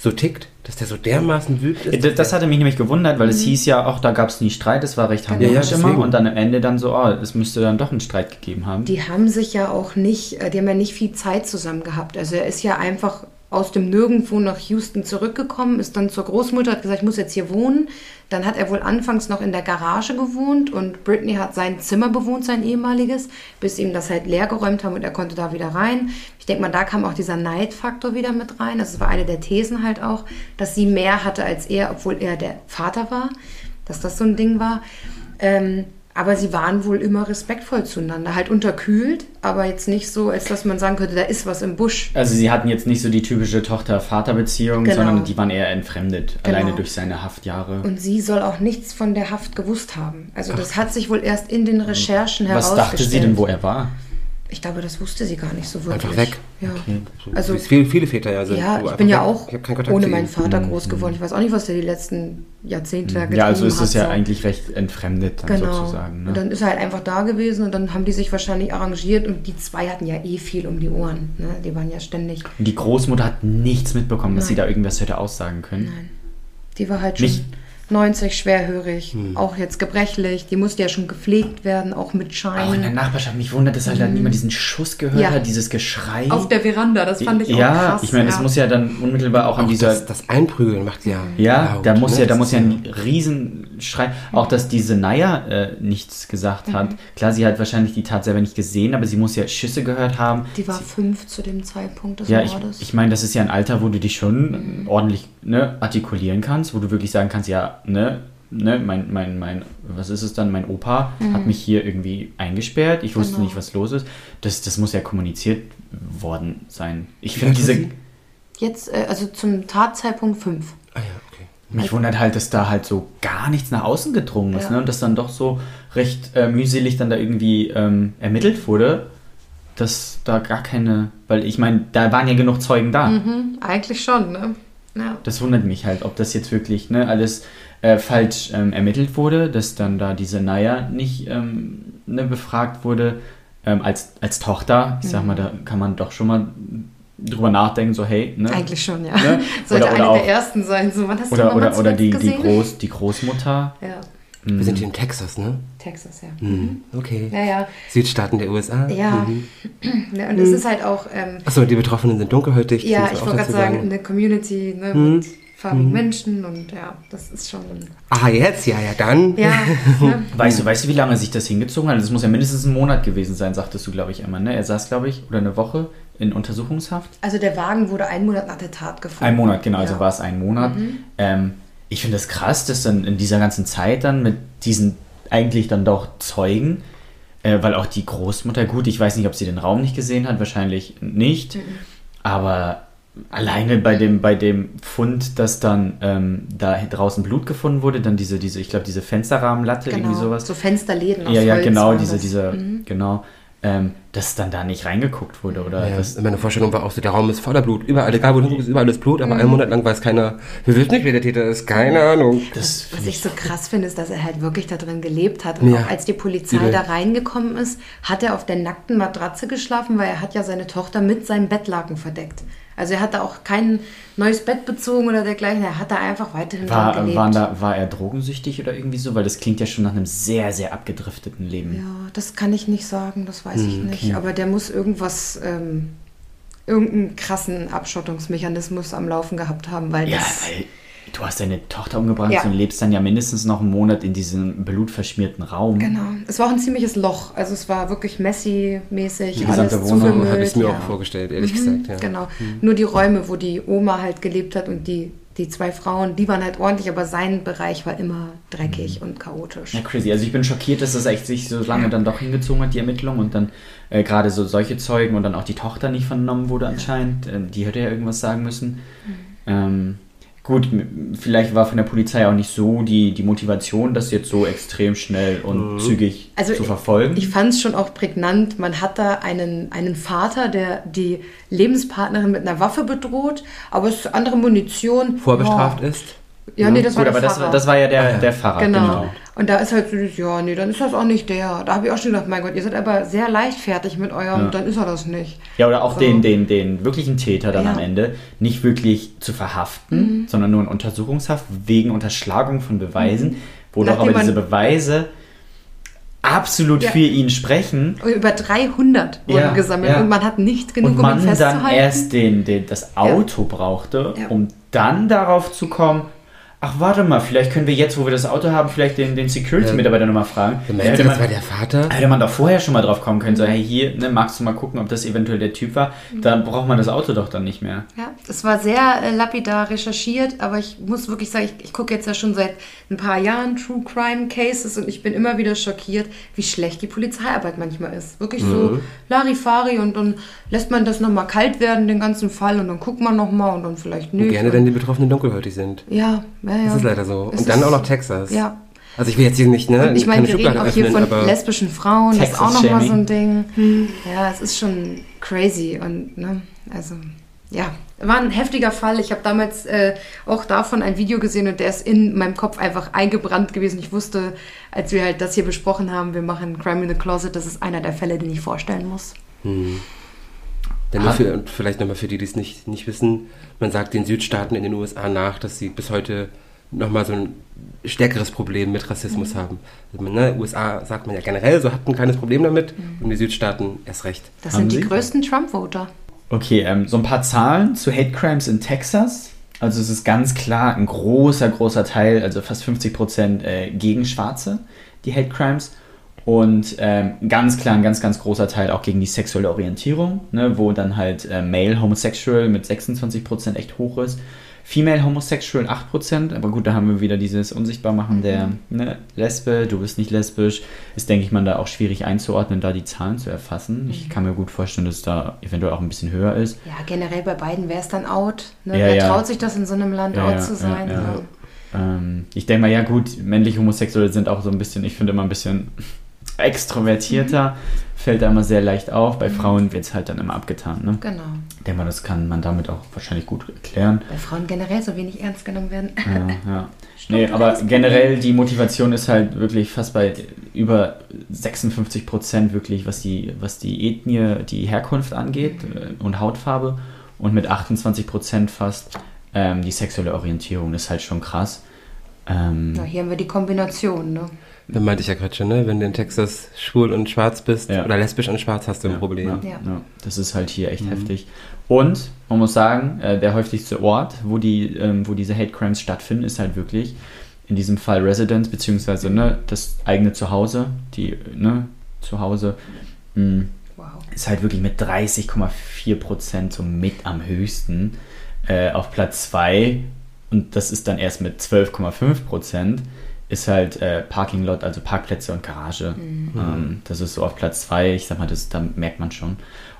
so tickt, dass der so dermaßen wütend ist. Das, das hatte mich nämlich gewundert, weil mhm. es hieß ja auch, da gab es nie Streit, es war recht genau. harmonisch ja, ja, immer und dann am Ende dann so, oh, es müsste dann doch einen Streit gegeben haben. Die haben sich ja auch nicht, äh, die haben ja nicht viel Zeit zusammen gehabt. Also er ist ja einfach aus dem Nirgendwo nach Houston zurückgekommen, ist dann zur Großmutter, hat gesagt, ich muss jetzt hier wohnen. Dann hat er wohl anfangs noch in der Garage gewohnt und Britney hat sein Zimmer bewohnt, sein ehemaliges, bis ihm das halt leer geräumt haben und er konnte da wieder rein. Ich denke mal, da kam auch dieser Neidfaktor wieder mit rein. Das war eine der Thesen halt auch, dass sie mehr hatte als er, obwohl er der Vater war, dass das so ein Ding war. Ähm, aber sie waren wohl immer respektvoll zueinander, halt unterkühlt, aber jetzt nicht so, als dass man sagen könnte, da ist was im Busch. Also sie hatten jetzt nicht so die typische Tochter-Vater-Beziehung, genau. sondern die waren eher entfremdet, genau. alleine durch seine Haftjahre. Und sie soll auch nichts von der Haft gewusst haben. Also Ach. das hat sich wohl erst in den Recherchen Was herausgestellt. Was dachte sie denn, wo er war? Ich glaube, das wusste sie gar nicht so wirklich. Einfach weg. Ja. Okay. Also viele, viele Väter ja sind. Ja, ich bin ja auch ohne meinen Vater groß geworden. Ich weiß auch nicht, was der die letzten Jahrzehnte mhm. getan hat. Ja, also ist es ja so. eigentlich recht entfremdet dann genau. sozusagen. Ne? Und dann ist er halt einfach da gewesen und dann haben die sich wahrscheinlich arrangiert und die zwei hatten ja eh viel um die Ohren. Ne? Die waren ja ständig. Und die Großmutter hat nichts mitbekommen, dass Nein. sie da irgendwas hätte aussagen können. Nein. Die war halt schon. Nicht 90 schwerhörig, hm. auch jetzt gebrechlich. Die musste ja schon gepflegt werden, auch mit Schein. Auch in der Nachbarschaft. Mich wundert, dass halt hm. dann niemand diesen Schuss gehört ja. hat, dieses Geschrei. Auf der Veranda, das fand ich auch ja, krass. Ich meine, das muss ja dann unmittelbar auch, auch an dieser... Das, das Einprügeln macht ja Ja, laut, da muss ne? ja, da muss ja ein Riesenschrei... Auch, dass diese Naya äh, nichts gesagt mhm. hat. Klar, sie hat wahrscheinlich die Tat selber nicht gesehen, aber sie muss ja Schüsse gehört haben. Die war sie, fünf zu dem Zeitpunkt des ja, Mordes. Ich, ich meine, das ist ja ein Alter, wo du dich schon mhm. ordentlich ne, artikulieren kannst, wo du wirklich sagen kannst, ja, ne ne, mein, mein, mein, was ist es dann, mein Opa mhm. hat mich hier irgendwie eingesperrt, ich wusste genau. nicht, was los ist. Das, das muss ja kommuniziert worden sein. Ich finde diese... Jetzt, äh, also zum Tatzeitpunkt 5. Ah ja, okay. Mich also, wundert halt, dass da halt so gar nichts nach außen gedrungen ist ja. ne? und dass dann doch so recht äh, mühselig dann da irgendwie ähm, ermittelt wurde, dass da gar keine, weil ich meine, da waren ja genug Zeugen da. Mhm, eigentlich schon, ne? Ja. Das wundert mich halt, ob das jetzt wirklich ne, alles äh, falsch ähm, ermittelt wurde, dass dann da diese Naya nicht ähm, ne, befragt wurde ähm, als, als Tochter. Ich mhm. sag mal, da kann man doch schon mal drüber nachdenken, so hey, ne? Eigentlich schon, ja. Ne? Sollte oder, oder eine auch, der ersten sein. So, wann hast oder, du oder, oder die, die, Groß, die Großmutter. Ja. Mhm. Wir sind hier in Texas, ne? Texas, ja. Mhm. Okay. Ja, ja. Südstaaten der USA. Ja. Mhm. ja und es ist halt auch. Ähm, Achso, die Betroffenen sind dunkelhäutig. Ja, ich wollte gerade sagen, eine Community ne, mhm. mit farbigen mhm. Menschen und ja, das ist schon. Ah, jetzt? Ja, ja, dann. Ja. ne? Weißt du, weißt du, wie lange sich das hingezogen hat? Das muss ja mindestens ein Monat gewesen sein, sagtest du, glaube ich, einmal. Ne? Er saß, glaube ich, oder eine Woche in Untersuchungshaft. Also der Wagen wurde einen Monat nach der Tat gefunden. Ein Monat, genau, also ja. also war es ein Monat. Mhm. Ähm, ich finde es das krass, dass dann in dieser ganzen Zeit dann mit diesen eigentlich dann doch Zeugen, äh, weil auch die Großmutter, gut, ich weiß nicht, ob sie den Raum nicht gesehen hat, wahrscheinlich nicht, mhm. aber alleine bei dem, bei dem Fund, dass dann ähm, da draußen Blut gefunden wurde, dann diese, diese ich glaube, diese Fensterrahmenlatte, genau. irgendwie sowas. So Fensterläden aus Ja, ja, Holz genau, diese, diese, mhm. genau. Ähm, dass dann da nicht reingeguckt wurde. Oder Ja, das, meine Vorstellung war auch so, der Raum ist voller Blut. Überall, egal wo du guckst, ist überall ist Blut, aber einen Monat lang weiß keiner, wir wissen nicht, wer der Täter ist. Keine Ahnung. das Was ich so krass finde, ist, dass er halt wirklich da drin gelebt hat. Und Ja. auch als die Polizei Übel. da reingekommen ist, hat er auf der nackten Matratze geschlafen, weil er hat ja seine Tochter mit seinem Bettlaken verdeckt. Also er hat da auch kein neues Bett bezogen oder dergleichen. Er hat da einfach weiterhin war, gelebt. waren da, war er drogensüchtig oder irgendwie so? Weil das klingt ja schon nach einem sehr, sehr abgedrifteten Leben. Ja, das kann ich nicht sagen, das weiß ich Hm, nicht. Aber der muss irgendwas, ähm, irgendeinen krassen Abschottungsmechanismus am Laufen gehabt haben, weil Ja, das. weil du hast deine Tochter umgebracht Ja. und lebst dann ja mindestens noch einen Monat in diesem blutverschmierten Raum. Genau. Es war auch ein ziemliches Loch. Also es war wirklich Messi-mäßig. Die gesamte alles Wohnung Habe ich mir ja. auch vorgestellt, ehrlich Mhm, gesagt. Ja. Genau. Nur die Räume, wo die Oma halt gelebt hat und die, die zwei Frauen, die waren halt ordentlich, aber sein Bereich war immer dreckig und chaotisch. Ja, crazy. Also ich bin schockiert, dass das echt sich so lange dann doch hingezogen hat, die Ermittlung. Und dann äh, gerade so solche Zeugen und dann auch die Tochter nicht vernommen wurde anscheinend. Ähm, die hätte ja irgendwas sagen müssen. Mhm. Ähm, gut, vielleicht war von der Polizei auch nicht so die, die Motivation, das jetzt so extrem schnell und zügig Also zu verfolgen. Ich fand es schon auch prägnant. Man hat da einen, einen Vater, der die Lebenspartnerin mit einer Waffe bedroht, aber es ist andere Munition. Vorbestraft ja. ist. Ja, nee, das gut, war der aber das, Pfarrer. war- das war ja der, Ah, der Pfarrer. Genau. Genau. Und da ist halt so, dieses, ja, nee, dann ist das auch nicht der. Da habe ich auch schon gedacht, mein Gott, ihr seid aber sehr leichtfertig mit eurem, Ja. dann ist er das nicht. Ja, oder auch So. den, den, den wirklichen Täter dann Ja. Mhm. am Ende nicht wirklich zu verhaften, sondern nur in Untersuchungshaft wegen Unterschlagung von Beweisen, wo doch aber man- diese Beweise absolut Ja. für ihn sprechen über 300 wurden Ja, gesammelt ja. und man hat nicht genug, und um ihn man festzuhalten. dann erst den, den, das Auto brauchte, Ja. um dann darauf zu kommen, ach warte mal, vielleicht können wir jetzt, wo wir das Auto haben, vielleicht den, den Security-Mitarbeiter nochmal fragen. Du Da meinst, hätte das man- war der Vater? Hätte man doch vorher schon mal drauf kommen können, so, hey, hier, ne, magst du mal gucken, ob das eventuell der Typ war? Dann braucht man das Auto doch dann nicht mehr. Ja, es war sehr äh, lapidar recherchiert, aber ich muss wirklich sagen, ich, ich gucke jetzt ja schon seit ein paar Jahren True Crime Cases und ich bin immer wieder schockiert, wie schlecht die Polizeiarbeit manchmal ist. Wirklich so Larifari und dann lässt man das nochmal kalt werden, den ganzen Fall, und dann guckt man nochmal und dann vielleicht nicht. Gerne, und, wenn die Betroffenen dunkelhäutig sind. ja, ja, ja. Das ist leider so. Es Und dann ist- auch noch Texas. Ja. Also ich will jetzt hier nicht, ne? Und ich meine, wir reden Schublade auch hier öffnen, von aber lesbischen Frauen, das ist auch nochmal so ein. Ding. Ja, es ist schon crazy und, ne, also, ja, war ein heftiger Fall. Ich habe damals äh, auch davon ein Video gesehen und der ist in meinem Kopf einfach eingebrannt gewesen. Ich wusste, als wir halt das hier besprochen haben, wir machen Crime in the Closet, das ist einer der Fälle, den ich vorstellen muss. Nur Hat- für, und vielleicht nochmal für die, die es nicht, nicht wissen, man sagt den Südstaaten in den USA nach, dass sie bis heute nochmal so ein stärkeres Problem mit Rassismus haben. Also ne, USA sagt man ja generell, so hat ein kleines Problem damit und die Südstaaten erst recht. Das Haben sind die Sie? größten Trump-Voter. Okay, ähm, so ein paar Zahlen zu Hate Crimes in Texas. Also es ist ganz klar ein großer, großer Teil, also fast 50 Prozent äh, gegen Schwarze, die Hate Crimes. Und ähm, ganz klar ein ganz, ganz großer Teil auch gegen die sexuelle Orientierung, ne, wo dann halt äh, Male Homosexual mit 26 Prozent echt hoch ist. Female Homosexual 8%, aber gut, da haben wir wieder dieses Unsichtbarmachen der ne, Lesbe, du bist nicht lesbisch. Ist, denke ich mal, da auch schwierig einzuordnen, da die Zahlen zu erfassen. Ich kann mir gut vorstellen, dass es da eventuell auch ein bisschen höher ist. Ja, generell bei beiden wäre es dann out. Ne? Ja, Wer ja. traut sich das in so einem Land Ja, out zu sein? ja. Ja. Ähm, ich denke mal, ja gut, männliche Homosexuelle sind auch so ein bisschen, ich finde immer ein bisschen extrovertierter, fällt da immer sehr leicht auf. Bei Frauen wird es halt dann immer abgetan. Ne? Genau. Ich denke mal, das kann man damit auch wahrscheinlich gut erklären. Bei Frauen generell so wenig ernst genommen werden. Ja, ja. Nee, aber generell die Motivation ist halt wirklich fast bei über 56 Prozent wirklich, was die, was die Ethnie, die Herkunft angeht äh, und Hautfarbe und mit 28 Prozent fast ähm, die sexuelle Orientierung. Das ist halt schon krass. Ähm, Ja, hier haben wir die Kombination, ne? Da meinte ich ja gerade schon, ne? Wenn du in Texas schwul und schwarz bist Ja. oder lesbisch und schwarz, hast du ein Ja, Problem. Ja, Ja. ja. Das ist halt hier echt heftig. Und man muss sagen, äh, der häufigste Ort, wo, die, ähm, wo diese Hate Crimes stattfinden, ist halt wirklich in diesem Fall Residence, beziehungsweise ne, das eigene Zuhause, die ne, Zuhause, mh, Wow. ist halt wirklich mit 30,4 Prozent so mit am höchsten. Äh, auf Platz 2, und das ist dann erst mit 12,5 Prozent, ist halt äh, Parking Lot, also Parkplätze und Garage. Ähm, das ist so auf Platz 2, ich sag mal, das, da merkt man schon.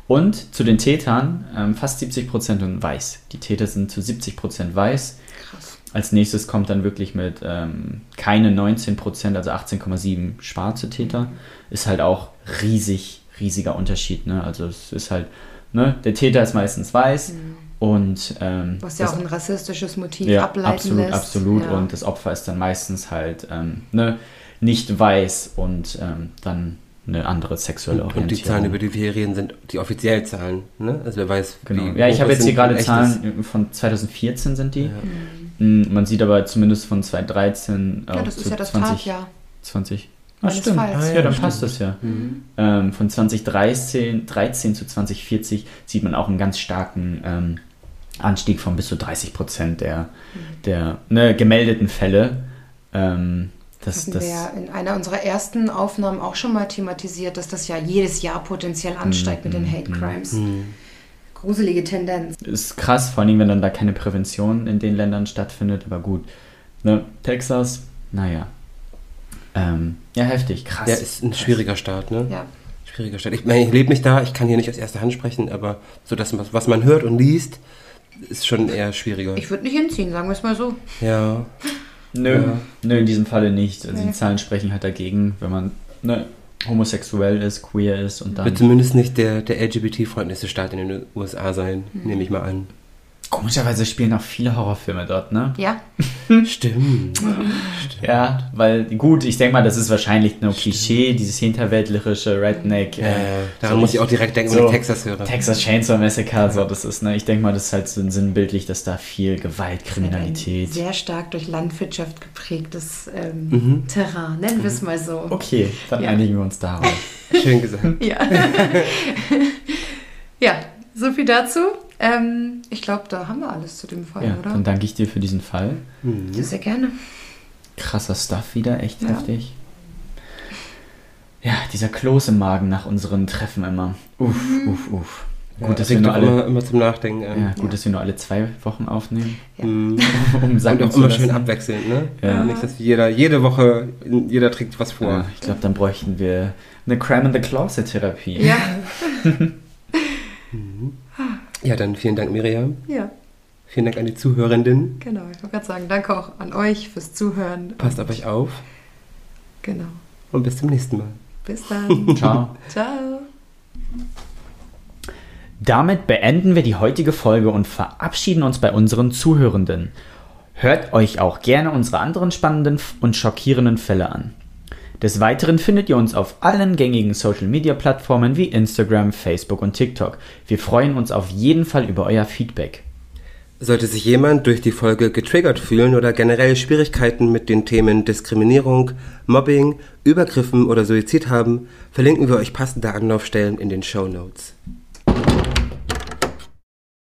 Und zu den Tätern, ähm, fast 70 Prozent und weiß. Die Täter sind zu 70 Prozent weiß. Krass. Als nächstes kommt dann wirklich mit ähm, keine 19 Prozent, also 18,7 schwarze Täter. Ist halt auch riesig, riesiger Unterschied. Ne? Also es ist halt, ne, der Täter ist meistens weiß Mhm. Und ähm, Was ja das- auch ein rassistisches Motiv ja, ableiten absolut, lässt. absolut. Ja. Und das Opfer ist dann meistens halt ähm, ne, nicht weiß und ähm, dann eine andere sexuelle Und Orientierung. die Zahlen, über die wir reden, sind die offiziellen Zahlen. Ne? Also wer weiß, Genau. wie Ja, ich habe jetzt hier gerade Zahlen von 2014 sind die. Ja. Mm, Man sieht aber zumindest von 2013 ja, das ist ja das 20, Tatjahr 20. Ah, stimmt. Ah, Ja, ja, dann stimmt. passt das ja. Mhm. Ähm, von 2013 13 zu 2040 sieht man auch einen ganz starken ähm, Anstieg von bis zu 30 Prozent der, der ne, gemeldeten Fälle. Ähm, das, das, wir ja in einer unserer ersten Aufnahmen auch schon mal thematisiert, dass das ja jedes Jahr potenziell ansteigt mit den Mhm, Hate mhm. Crimes. Gruselige Tendenz. ist krass, vor allem wenn dann da keine Prävention in den Ländern stattfindet. Aber gut, ne, Texas, naja. Ähm, ja, heftig, krass. Ja, ist ein schwieriger Start, ne? Ja. Schwieriger Start. Ich meine, ich lebe nicht da, ich kann hier nicht aus erster Hand sprechen, aber so das, was, was man hört und liest, ist schon eher schwieriger. Ich würde nicht hinziehen, sagen wir es mal so. ja. Nö, Ja. nö, in diesem Falle nicht. Also die Zahlen sprechen halt dagegen, wenn man ne, homosexuell ist, queer ist und dann. Wird zumindest nicht der, der LGBT-freundlichste Staat in den USA sein, Mhm. nehme ich mal an. Komischerweise spielen auch viele Horrorfilme dort, ne? Ja, Stimmt. Ja, weil, gut, ich denke mal, das ist wahrscheinlich nur Klischee, dieses hinterwäldlerische Redneck. Ja, äh, daran so muss ich auch direkt denken, so wenn ich Texas höre. Texas Chainsaw Massacre, so, das ist, ne, ich denke mal, das ist halt so sinnbildlich, dass da viel Gewalt, Kriminalität. Ein sehr stark durch Landwirtschaft geprägtes ähm, Mhm. Terrain, nennen wir es mal so. Okay, dann Ja. einigen wir uns darauf. Schön gesagt. Ja. ja, so viel dazu. Ähm, ich glaube, da haben wir alles zu dem Fall, Ja, oder? dann danke ich dir für diesen Fall. Mhm. Ja, sehr gerne. Krasser Stuff wieder, echt Ja. heftig. Ja, dieser Kloß im Magen nach unseren Treffen immer. Uff, uff, uff. Ja, Gut, dass wir nur alle, immer, immer zum Nachdenken. an. ja, gut, Ja. dass wir nur alle zwei Wochen aufnehmen, Ja. Mhm. um Und Sachen auch zu immer schön abwechselnd, ne? Ja. Nicht, dass jeder, jede Woche, jeder trägt was vor. Ja, ich glaube, dann bräuchten wir eine Crime in the Closet Therapie. Ja, Ja, dann vielen Dank, Miriam. ja, Vielen Dank an die Zuhörenden. genau. Ich wollte gerade sagen, danke auch an euch fürs Zuhören. Passt auf euch auf Genau. und bis zum nächsten Mal. Bis dann. Ciao. Ciao. Damit beenden wir die heutige Folge und verabschieden uns bei unseren Zuhörenden. Hört euch auch gerne unsere anderen spannenden und schockierenden Fälle an. Des Weiteren findet ihr uns auf allen gängigen Social Media Plattformen wie Instagram, Facebook und TikTok. Wir freuen uns auf jeden Fall über euer Feedback. Sollte sich jemand durch die Folge getriggert fühlen oder generell Schwierigkeiten mit den Themen Diskriminierung, Mobbing, Übergriffen oder Suizid haben, verlinken wir euch passende Anlaufstellen in den Show Notes.